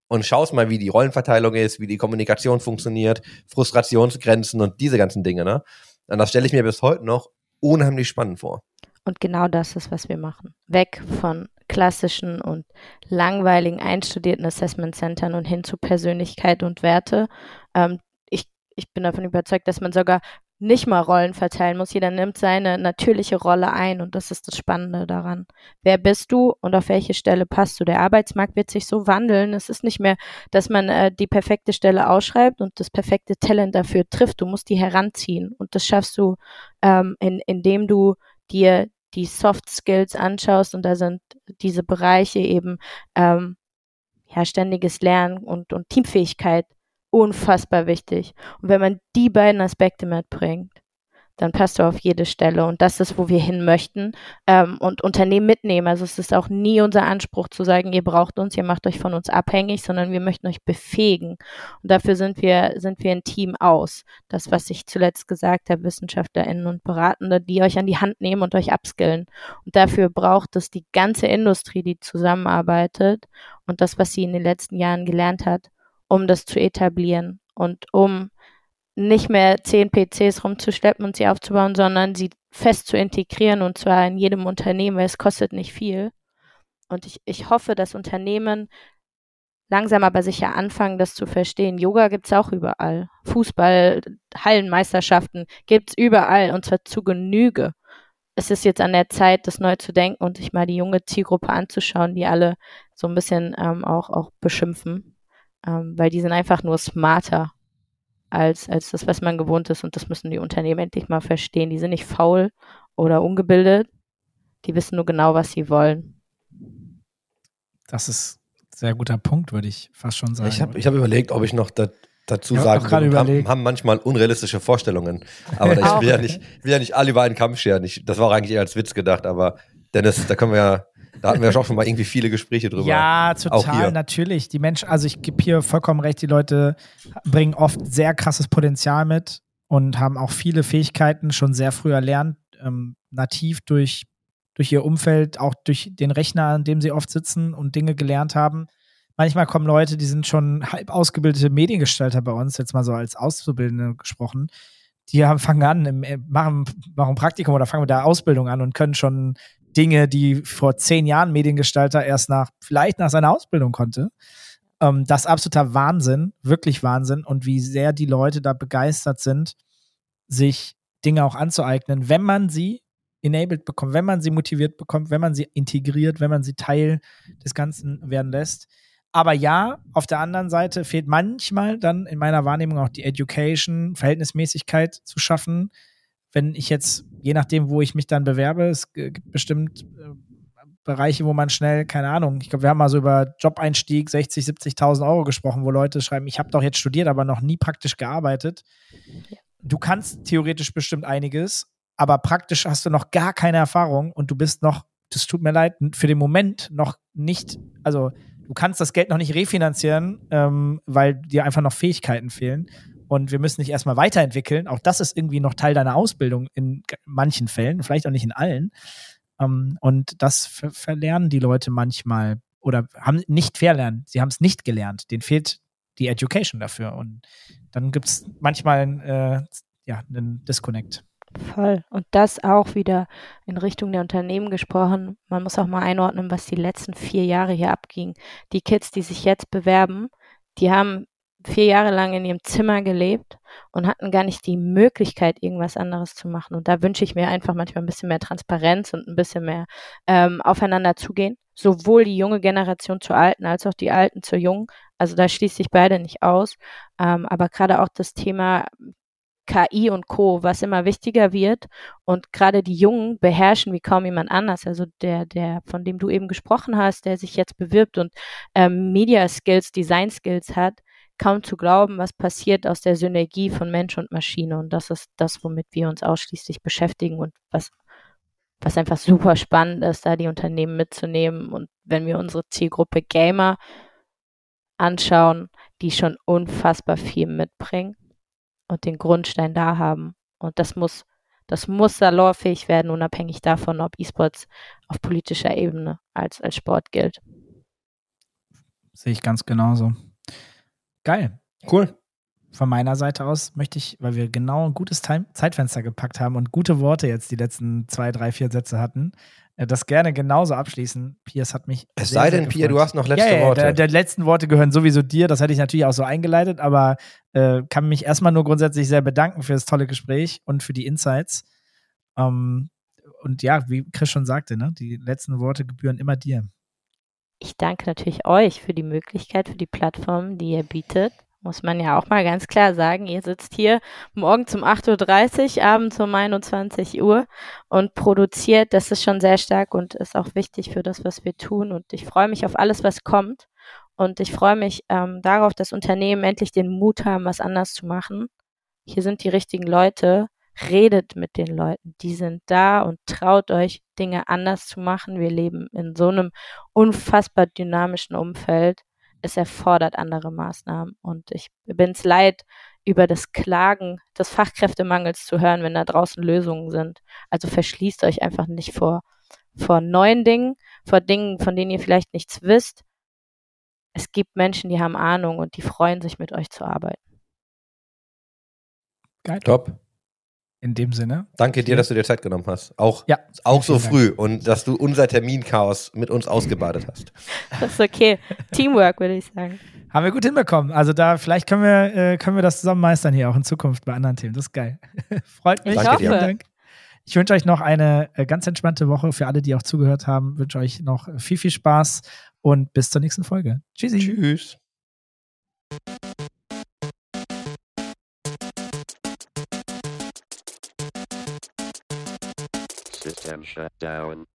und schaust mal, wie die Rollenverteilung ist, wie die Kommunikation funktioniert, Frustrationsgrenzen und diese ganzen Dinge, ne? Und das stelle ich mir bis heute noch unheimlich spannend vor. Und genau das ist, was wir machen. Weg von klassischen und langweiligen einstudierten Assessment Centern und hin zu Persönlichkeit und Werte. Ähm, ich, ich bin davon überzeugt, dass man sogar nicht mal Rollen verteilen muss. Jeder nimmt seine natürliche Rolle ein und das ist das Spannende daran. Wer bist du und auf welche Stelle passt du? Der Arbeitsmarkt wird sich so wandeln. Es ist nicht mehr, dass man äh, die perfekte Stelle ausschreibt und das perfekte Talent dafür trifft. Du musst die heranziehen und das schaffst du, ähm, in, indem du dir die Soft Skills anschaust und da sind diese Bereiche eben ähm, ja ständiges Lernen und, und Teamfähigkeit unfassbar wichtig. Und wenn man die beiden Aspekte mitbringt, dann passt du auf jede Stelle. Und das ist, wo wir hin möchten ähm, und Unternehmen mitnehmen. Also es ist auch nie unser Anspruch zu sagen, ihr braucht uns, ihr macht euch von uns abhängig, sondern wir möchten euch befähigen. Und dafür sind wir, sind wir ein Team aus. Das, was ich zuletzt gesagt habe, WissenschaftlerInnen und Beratende, die euch an die Hand nehmen und euch upskillen. Und dafür braucht es die ganze Industrie, die zusammenarbeitet und das, was sie in den letzten Jahren gelernt hat, um das zu etablieren und um nicht mehr zehn PCs rumzuschleppen und sie aufzubauen, sondern sie fest zu integrieren und zwar in jedem Unternehmen, weil es kostet nicht viel. Und ich, ich hoffe, dass Unternehmen langsam aber sicher anfangen, das zu verstehen. Yoga gibt es auch überall. Fußball, Hallenmeisterschaften gibt es überall und zwar zu Genüge. Es ist jetzt an der Zeit, das neu zu denken und sich mal die junge Zielgruppe anzuschauen, die alle so ein bisschen ähm, auch, auch beschimpfen, ähm, weil die sind einfach nur smarter als, als das, was man gewohnt ist. Und das müssen die Unternehmen endlich mal verstehen. Die sind nicht faul oder ungebildet. Die wissen nur genau, was sie wollen. Das ist ein sehr guter Punkt, würde ich fast schon sagen. Ich habe ich hab überlegt, ob ich noch da, dazu ja, sagen will. Haben, haben manchmal unrealistische Vorstellungen. Aber ich will, ja nicht, will ja nicht alle über einen Kamm scheren. Ich, das war auch eigentlich eher als Witz gedacht. Aber Dennis, da können wir ja da hatten wir ja schon mal irgendwie viele Gespräche drüber. Ja, total, natürlich. Die Menschen, also ich gebe hier vollkommen recht, die Leute bringen oft sehr krasses Potenzial mit und haben auch viele Fähigkeiten schon sehr früh erlernt, ähm, nativ durch, durch ihr Umfeld, auch durch den Rechner, an dem sie oft sitzen und Dinge gelernt haben. Manchmal kommen Leute, die sind schon halb ausgebildete Mediengestalter bei uns, jetzt mal so als Auszubildende gesprochen. Die haben, fangen an, im, äh, machen, machen Praktikum oder fangen mit der Ausbildung an und können schon Dinge, die vor zehn Jahren Mediengestalter erst nach, vielleicht nach seiner Ausbildung konnte. Ähm, das ist absoluter Wahnsinn, wirklich Wahnsinn und wie sehr die Leute da begeistert sind, sich Dinge auch anzueignen, wenn man sie enabled bekommt, wenn man sie motiviert bekommt, wenn man sie integriert, wenn man sie Teil des Ganzen werden lässt. Aber ja, auf der anderen Seite fehlt manchmal dann in meiner Wahrnehmung auch die Education, Verhältnismäßigkeit zu schaffen. Wenn ich jetzt, je nachdem, wo ich mich dann bewerbe, es gibt bestimmt äh, Bereiche, wo man schnell, keine Ahnung, ich glaube, wir haben mal so über Jobeinstieg 60, 70.000 Euro gesprochen, wo Leute schreiben, ich habe doch jetzt studiert, aber noch nie praktisch gearbeitet. Du kannst theoretisch bestimmt einiges, aber praktisch hast du noch gar keine Erfahrung und du bist noch, das tut mir leid, für den Moment noch nicht, also du kannst das Geld noch nicht refinanzieren, ähm, weil dir einfach noch Fähigkeiten fehlen. Und wir müssen dich erstmal weiterentwickeln. Auch das ist irgendwie noch Teil deiner Ausbildung in manchen Fällen, vielleicht auch nicht in allen. Ähm, und das ver verlernen die Leute manchmal oder haben nicht verlernen. Sie haben es nicht gelernt. Denen fehlt die Education dafür. Und dann gibt es manchmal äh, ja, einen Disconnect. Voll. Und das auch wieder in Richtung der Unternehmen gesprochen. Man muss auch mal einordnen, was die letzten vier Jahre hier abging. Die Kids, die sich jetzt bewerben, die haben vier Jahre lang in ihrem Zimmer gelebt und hatten gar nicht die Möglichkeit, irgendwas anderes zu machen. Und da wünsche ich mir einfach manchmal ein bisschen mehr Transparenz und ein bisschen mehr ähm, aufeinander zugehen. Sowohl die junge Generation zur alten als auch die alten zur jungen. Also da schließt sich beide nicht aus. Ähm, aber gerade auch das Thema KI und Co., was immer wichtiger wird. Und gerade die Jungen beherrschen wie kaum jemand anders. Also der, der, von dem du eben gesprochen hast, der sich jetzt bewirbt und ähm, Media Skills, Design Skills hat, kaum zu glauben, was passiert aus der Synergie von Mensch und Maschine. Und das ist das, womit wir uns ausschließlich beschäftigen und was, was einfach super spannend ist, da die Unternehmen mitzunehmen. Und wenn wir unsere Zielgruppe Gamer anschauen, die schon unfassbar viel mitbringen und den Grundstein da haben. Und das muss, das muss salonfähig werden, unabhängig davon, ob E-Sports auf politischer Ebene als, als Sport gilt. Sehe ich ganz genauso. Geil. Cool. Von meiner Seite aus möchte ich, weil wir genau ein gutes Time Zeitfenster gepackt haben und gute Worte jetzt die letzten zwei, drei, vier Sätze hatten, äh, das gerne genauso abschließen. Piers hat mich. Es sei denn, Pier, du hast noch letzte ja, ja, Worte. Der, der letzten Worte gehören sowieso dir. Das hätte ich natürlich auch so eingeleitet, aber äh, kann mich erstmal nur grundsätzlich sehr bedanken für das tolle Gespräch und für die Insights. Ähm, und ja, wie Chris schon sagte, ne, die letzten Worte gebühren immer dir. Ich danke natürlich euch für die Möglichkeit, für die Plattform, die ihr bietet muss man ja auch mal ganz klar sagen, ihr sitzt hier morgens um 8.30 Uhr, abends um 21 Uhr und produziert. Das ist schon sehr stark und ist auch wichtig für das, was wir tun. Und ich freue mich auf alles, was kommt. Und ich freue mich ähm, darauf, dass Unternehmen endlich den Mut haben, was anders zu machen. Hier sind die richtigen Leute. Redet mit den Leuten. Die sind da und traut euch, Dinge anders zu machen. Wir leben in so einem unfassbar dynamischen Umfeld es erfordert andere Maßnahmen. Und ich bin es leid, über das Klagen des Fachkräftemangels zu hören, wenn da draußen Lösungen sind. Also verschließt euch einfach nicht vor, vor neuen Dingen, vor Dingen, von denen ihr vielleicht nichts wisst. Es gibt Menschen, die haben Ahnung und die freuen sich, mit euch zu arbeiten. Geil. Top. In dem Sinne. Danke dir, dass du dir Zeit genommen hast. Auch, ja, auch so früh Dank. und dass du unser Terminchaos mit uns ausgebadet hast. Das ist okay. Teamwork, würde ich sagen. Haben wir gut hinbekommen. Also da, vielleicht können wir, äh, können wir das zusammen meistern hier auch in Zukunft bei anderen Themen. Das ist geil. Freut mich. Ich Danke hoffe. Dank. Ich wünsche euch noch eine äh, ganz entspannte Woche. Für alle, die auch zugehört haben, wünsche euch noch viel, viel Spaß und bis zur nächsten Folge. Tschüssi. Tschüss. System shut down.